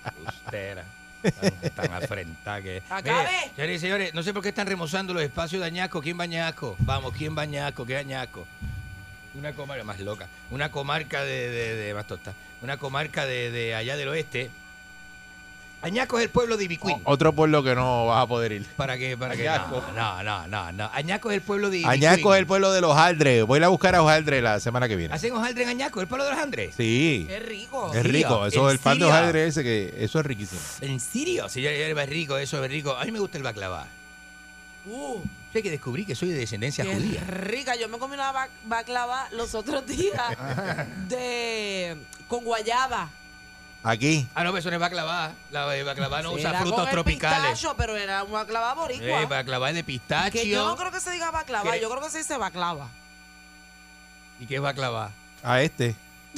Usted era tan, tan afrentada que. Acabe. Mire, señores y señores, no sé por qué están remozando los espacios de Añasco. ¿Quién va a Añasco? Vamos, ¿quién va a Añasco? ¿Qué es Añasco? Una comarca más loca. Una comarca de, de, de- más tosta. Una comarca de, de allá del oeste. Añasco es el pueblo de Ibicuín. Otro pueblo que no vas a poder ir. ¿Para qué? ¿Para qué? Añasco. No, no, no, no. Añasco es el pueblo de Ibicuín. Añasco es el pueblo de los Aldres. Voy a ir a buscar a Ojaldre la semana que viene. ¿Hacen hojaldre en Añasco? ¿El pueblo de los Andrés? Sí. Qué rico. Es rico. Eso ¿En el pan de hojaldre ese que eso es riquísimo. ¿En serio? Sí, ya- ya es rico, eso es rico. A mí me gusta el baklava. Uh, Sé que descubrí que soy de descendencia qué judía. rica. Yo me comí una bac- baklava los otros días [LAUGHS] de con guayaba. Aquí. Ah, no, pero eso no es baklava. La eh, baklava no usa Era frutos con el tropicales. pistacho, pero era un baklava boricua. Eh, baklava es de pistachio. que yo no creo que se diga baklava, ¿Qué? yo creo que se dice baklava. ¿Y qué es baklava? A este. [LAUGHS]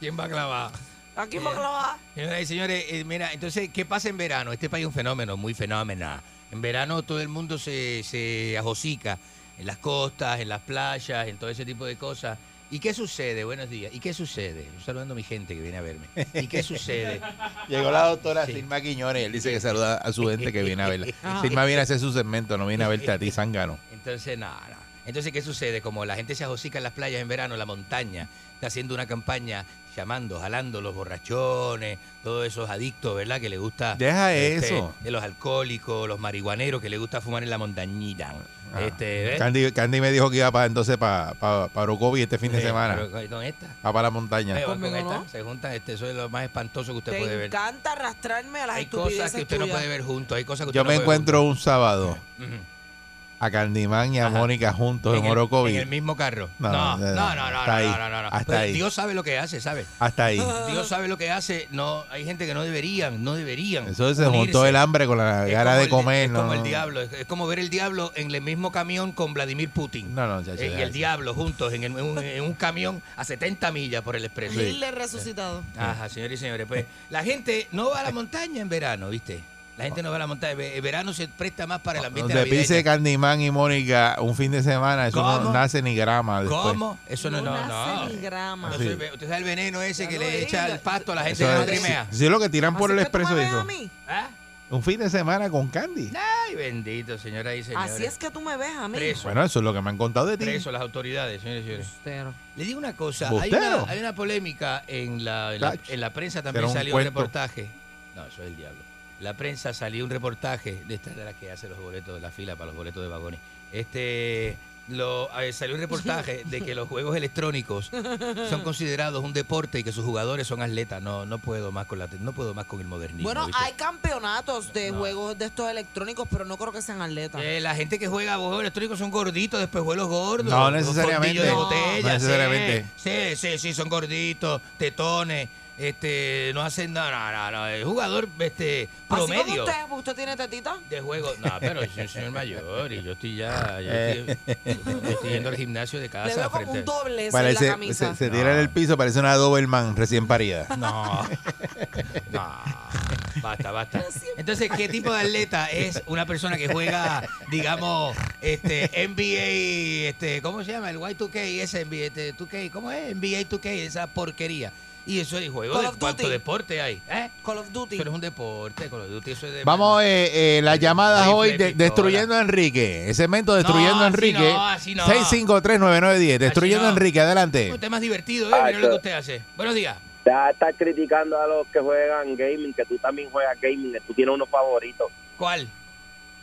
¿Quién baklava? Aquí baklava. Señoras y señores, eh, mira, entonces, ¿qué pasa en verano? Este país es un fenómeno, muy fenómeno. En verano todo el mundo se, se ajosica en las costas, en las playas, en todo ese tipo de cosas. ¿Y qué sucede? Buenos días. ¿Y qué sucede? Estoy saludando a mi gente que viene a verme. ¿Y qué sucede? [LAUGHS] Llegó la doctora Sí. Silma Quiñones él dice que saluda a su gente que viene a verla. [LAUGHS] Silma viene a hacer su segmento, no viene a verte a ti, zángano. Entonces, no, no. Entonces, ¿qué sucede? Como la gente se ajosica en las playas en verano, la montaña está haciendo una campaña llamando, jalando los borrachones, todos esos adictos, ¿verdad? Que le gusta... Deja este, eso. De los alcohólicos, los marihuaneros que le gusta fumar en la montañita. Ah. Este. Candy, Candy me dijo que iba para entonces para para, este fin de Sí, semana. pero con- esta. Va para la montaña. Eh, van con esta, no. Se juntan, este, eso es lo más espantoso que usted Te puede ver. encanta arrastrarme a las Hay cosas que usted no puede ver juntos, hay cosas que usted Yo no me puede ver encuentro un sábado. A Candyman y a Ajá. Mónica juntos en, el, Orocovi. en el mismo carro. No, No, no, no, no, no, no, hasta ahí, no, no, no, no. hasta Pues ahí. Dios sabe lo que hace, ¿sabe? Hasta ahí. [LAUGHS] Dios sabe lo que hace. No, hay gente que no deberían, no deberían. Eso se unirse. juntó el hambre con la Es gana de el comer. Es no, como el no. diablo. Es, es como ver el diablo en el mismo camión con Vladimir Putin. No, no, chacho, Eh, y deja el diablo juntos en, el- en un, en un camión a 70 millas por el expreso. Hitler resucitado. Ajá, señores y señores. Pues la gente no va a la montaña en verano, ¿viste? La gente no va a la montaña. El verano se presta más para el ambiente Donde navideño. pise Candyman y Mónica un fin de semana, eso no ¿Cómo? nace ni grama después. ¿Cómo? Eso no, no, no. nace ni grama. Sí. usted sabe el veneno ese Ya que le echa al pasto a la gente Eso que no trimea. sí, es lo que tiran por Así el expreso eso. a mí. ¿Ah? Un fin de semana con Candy. Ay, bendito, señoras y señores. Así es que tú me ves a mí. Preso. Bueno, eso es lo que me han contado de ti. Preso las autoridades, señores y señores. Pero, Le digo una cosa, hay ¿Bustero? una, hay una polémica en la, en la, Tach. en la prensa también salió un reportaje. No, eso es el diablo. La prensa salió un reportaje de esta de la que hace los boletos de la fila para los boletos de vagones. Este lo, eh, salió un reportaje [LAUGHS] de que los juegos electrónicos son considerados un deporte y que sus jugadores son atletas. No, no puedo más con la, no puedo más con el modernismo. Bueno, ¿viste? hay campeonatos de No. juegos de estos electrónicos, pero no creo que sean atletas. Eh, la gente que juega juegos electrónicos son gorditos, después vuelos gordos. No necesariamente. de No. botella, No necesariamente. Sí, sí, sí, son gorditos, tetones, este, no hacen nada, no, no, no, es jugador este, Así como promedio usted, ¿usted tiene tetita? de juego. No, pero yo soy un señor mayor y yo estoy ya, ya Eh. estoy, yo estoy yendo al gimnasio de Le casa. veo como un doble en la Parece, camisa. se, se tira en el piso, parece una Doberman recién parida. [LAUGHS] No, no, basta, basta. Entonces, ¿qué tipo de atleta es una persona que juega, digamos, este NBA, este, ¿cómo se llama? El Y2K, ese NBA, este, 2K, ¿cómo es? NBA 2K, esa porquería. Y eso es juego Call de cuánto deporte hay, ¿eh? Call of Duty. Pero es un deporte, Call of Duty, eso es de Vamos, eh, eh, las llamadas Rifle, hoy de- destruyendo a Enrique. El segmento destruyendo a así Enrique. no, así no. 6539910. Destruyendo a no. Enrique, adelante. Un tema divertido, ¿eh? Mira lo que usted hace. Buenos días. Ya estás criticando a los que juegan gaming, que tú también juegas gaming, que tú tienes unos favoritos. ¿Cuál?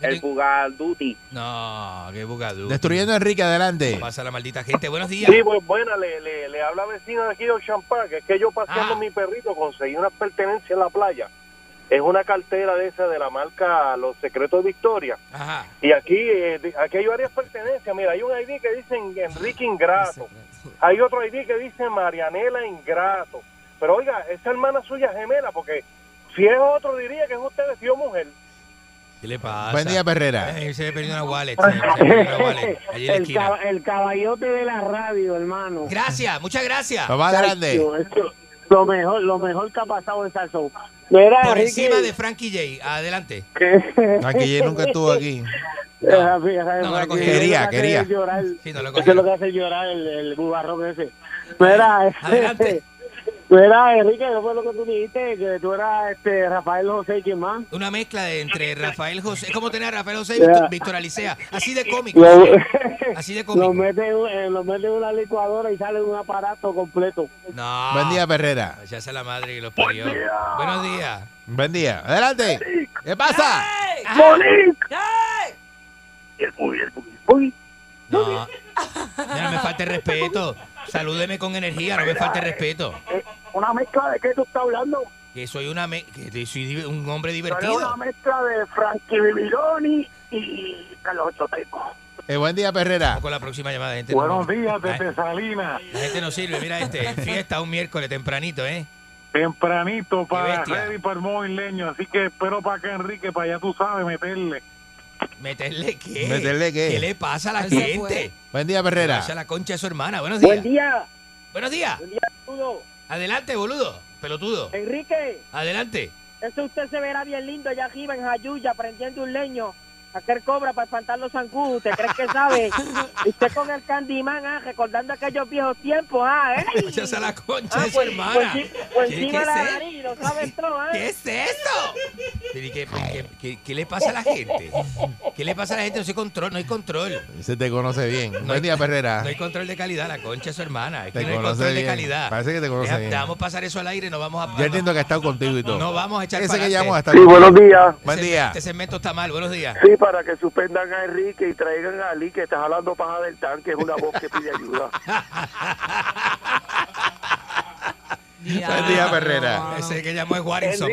El jugar Duty. No, qué bugadú. Destruyendo a Enrique, adelante. Pasa la maldita gente. Buenos días. Sí, pues buena, le, le, le habla vecino de aquí de Champán, que es que yo paseando Ah. mi perrito conseguí una pertenencia en la playa. Es una cartera de esa de la marca Los Secretos de Victoria. Ajá. Y aquí, eh, de- aquí hay varias pertenencias. Mira, hay un ID que dice Enrique Ingrato. Hay otro ID que dice Marianela Ingrato. Pero oiga, esa hermana suya es gemela, porque si es otro diría que es usted vestido mujer. ¿Qué le pasa? Buen día, Perrera. Eh, se le perdió una wallet. Se le perdió una [LAUGHS] wallet. Allí en la el, esquina. cab- el caballote de la radio, hermano. Gracias, muchas gracias. Lo más grande. Esto- Lo mejor, lo mejor que ha pasado en Salsón. Mira, Por encima de Frankie J. Adelante. Aquí yo nunca estuvo aquí. Esa- [LAUGHS] No, me lo esa- cogí. eso es lo Quería, hace quería. llorar. Sí, no lo Eso es lo que hace llorar el, el bubarrón ese. Mira, este, Adelante. Mira, Enrique, ¿no fue lo que tú dijiste? Que tú eras este, Rafael José y quién más. Una mezcla de entre Rafael José. Es como tener a Rafael José y Ya. Víctor, Alicea. Así de cómico. Lo, sí. [LAUGHS] Así de lo cómico. mete, en- eh, lo mete en una licuadora y sale un aparato completo. No. Buen día, Perrera. Ya sea la madre que los parió. Buenos días. Buen día. Adelante. ¿Qué pasa? No. Ya no me falte respeto. Salúdeme con energía, no me falte respeto. Una mezcla de qué tú estás hablando. Que soy una me- que soy un hombre divertido. una mezcla de Frankie Bibiloni y Carlos Ochoteco. Eh, buen día, Perrera. Vamos con la próxima llamada, gente. Buenos no, días la- desde Salinas. La gente no sirve. Mira este, [LAUGHS] fiesta un miércoles tempranito, ¿eh? Tempranito para ready para el móvil leño. Así que espero para acá, Enrique, para allá tú sabes meterle. ¿Meterle qué? ¿Meterle qué? ¿Qué le pasa a la Él se gente? fue. Buen día, Perrera. Vaya la concha de su hermana. Buenos días. Buen día. Buenos días. Buen día, saludo. Adelante, boludo. Pelotudo. Enrique, Adelante. eso usted se verá bien lindo allá arriba en Jayuya prendiendo un leño. Aquel cobra para espantar los zancudos. ¿Usted cree que sabe? [LAUGHS] usted con el Candyman, ah, recordando aquellos viejos tiempos, ah, ¿eh? [LAUGHS] Vaya a la concha Ah, de su pues, hermana. pues, sí, pues ¿Qué- encima qué de la es eso? nariz, lo saben todo, ¿eh? ¿Qué es eso? [LAUGHS] Pero, ¿y ¿Qué, qué, qué- qué le pasa a la gente? ¿Qué le pasa a la gente? No hay control, no hay control. Se te conoce bien. No Buen hay- día, Perrera. No hay control de calidad, la concha de su hermana. Es que Te no hay conoce control de bien. calidad. Parece que te conoce Deja- bien. Dejamos pasar eso al aire, no vamos a. Ya entiendo que ha estado contigo y todo. No vamos a echar Ese para que llamó hasta Sí, buenos días. Buen día. Este segmento está mal. Buenos días. Sí, para que suspendan a Enrique y traigan a Ali, que está jalando paja del tanque, es una voz que pide ayuda. Buen día, Perrera. Ese que llamó es Warrington.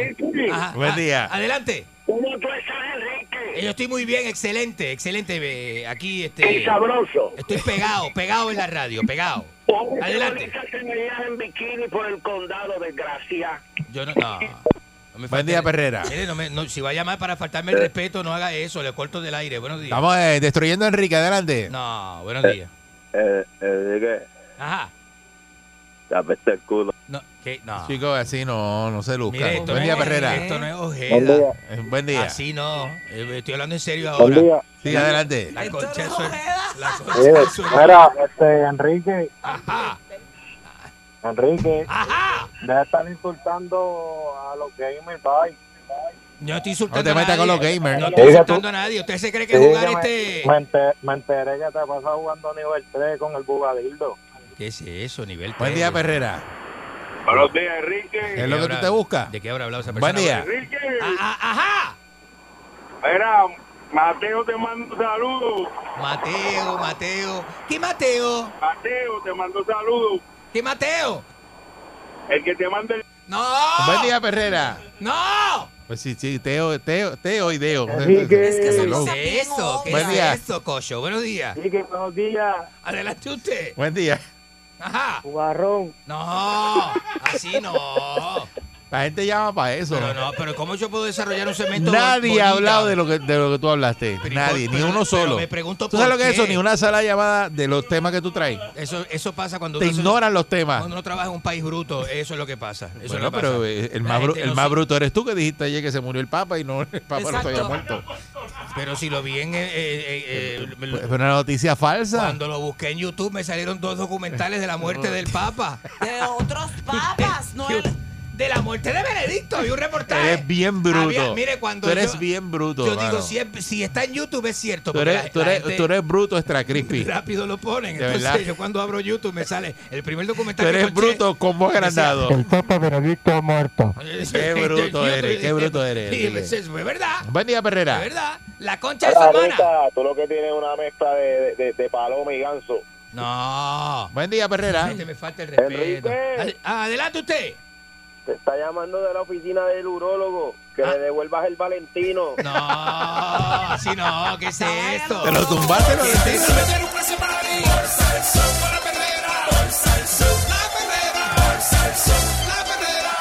Ajá, Buen día. Adelante. ¿Cómo tú estás, Enrique? Eh, Yo estoy muy bien, excelente, excelente. eh, Aquí, este. Y sabroso. Estoy pegado, pegado en la radio, pegado. Adelante. que me llevas en bikini por el condado, desgracia. Yo no. no, no me Buen día, Perrera. Mire, no me- no, si va a llamar para faltarme el respeto, no haga eso, le corto del aire. Buenos días. Estamos eh, destruyendo a Enrique. Adelante. No, buenos días. Eh, Enrique, Ajá. te apesta el culo. No, ¿qué? No. Chicos, así no, no se luzca. Mire, esto Buen no día, es- Perrera. Esto no es ojeda. Eh, Buen día. Así no. Eh, Estoy hablando en serio Buen ahora. día. Sí, adelante. La concha es ojeda. La concha de su Mira, este, Enrique, Ajá. Enrique, Ajá. deja de estar insultando a los gamers, bye. Yo no estoy No insultando te a metas nadie. con los gamers. No estoy insultando a nadie. ¿Usted se cree que jugar Sí, este. Me, enter- me enteré que te pasas jugando nivel 3 con el bugadildo. ¿Qué es eso? Nivel Buen 3, día, güey. Perrera. Buenos días, Enrique. Es lo que tú te buscas. ¿De qué habrá hablado esa persona? Buen día. Enrique, Ah, ah, ajá. mira, Mateo te mando saludos. Mateo, Mateo. ¿Qué Mateo? Mateo te mando saludos. ¿Qué Mateo? El que te manda el... ¡No! Buen día, Perrera. ¡No! Pues sí, sí, Teo, Teo, Teo y Deo. Enrique. Es que no [LAUGHS] es eso. ¿Qué Buen es día. eso, Cocho? Buenos días. Enrique, buenos días. Adelante usted. Buen día. Ajá. Jugarrón. No, así no. La gente llama para eso. Pero no, pero ¿cómo yo puedo desarrollar un segmento Nadie ha hablado de lo que de lo que tú hablaste. Pero, Nadie, pero- ni uno pero solo. me pregunto ¿Tú sabes por lo que es eso? Ni una sala llamada de los temas que tú traes. Eso, eso pasa cuando Te uno, ignoran los temas. cuando uno trabaja en un país bruto. Eso es lo que pasa. Eso es Bueno, lo que pero pasa. el más, bru- gente el no más se- bruto eres tú que dijiste ayer que se murió el Papa y no el Papa no se había muerto. Pero si lo vi en. eh, eh, eh, eh, fue una noticia falsa. Cuando lo busqué en YouTube me salieron dos documentales de la muerte del Papa. De otros papas, [LAUGHS] no el- De la muerte de Benedicto. Había un reportaje. Eres bien bruto. Había- mire, cuando tú eres yo- bien bruto. Yo mano. digo, si, es- si está en YouTube es cierto. tú eres, la- tú la eres, gente tú eres bruto extra crispy. rápido lo ponen. De Entonces verdad. yo cuando abro YouTube me sale el primer documental Tú eres bruto como agrandado. El Papa Benedicto ha muerto. [LAUGHS] Qué bruto eres, qué bruto eres. Sí, es, es verdad. Buen día, Perrera. Es verdad. La concha de su hermana. Tú lo que tienes es una mezcla de, de, de paloma y ganso. No. Buen día, Perrera. Gente, me falta el respeto. Adelante usted. Te está llamando de la oficina del urólogo. Que le devuelvas el Valentino. [LAUGHS] No, así no. ¿Qué es esto? Te lo tumbaste, lo ¿Qué es esto?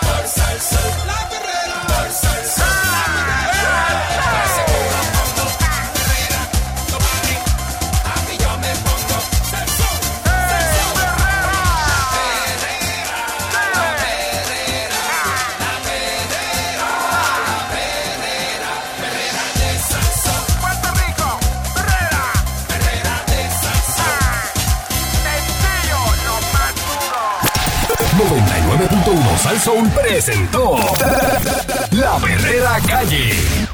Puerto 99.1 Sal Soul presentó [LAUGHS] La Verdadera Calle.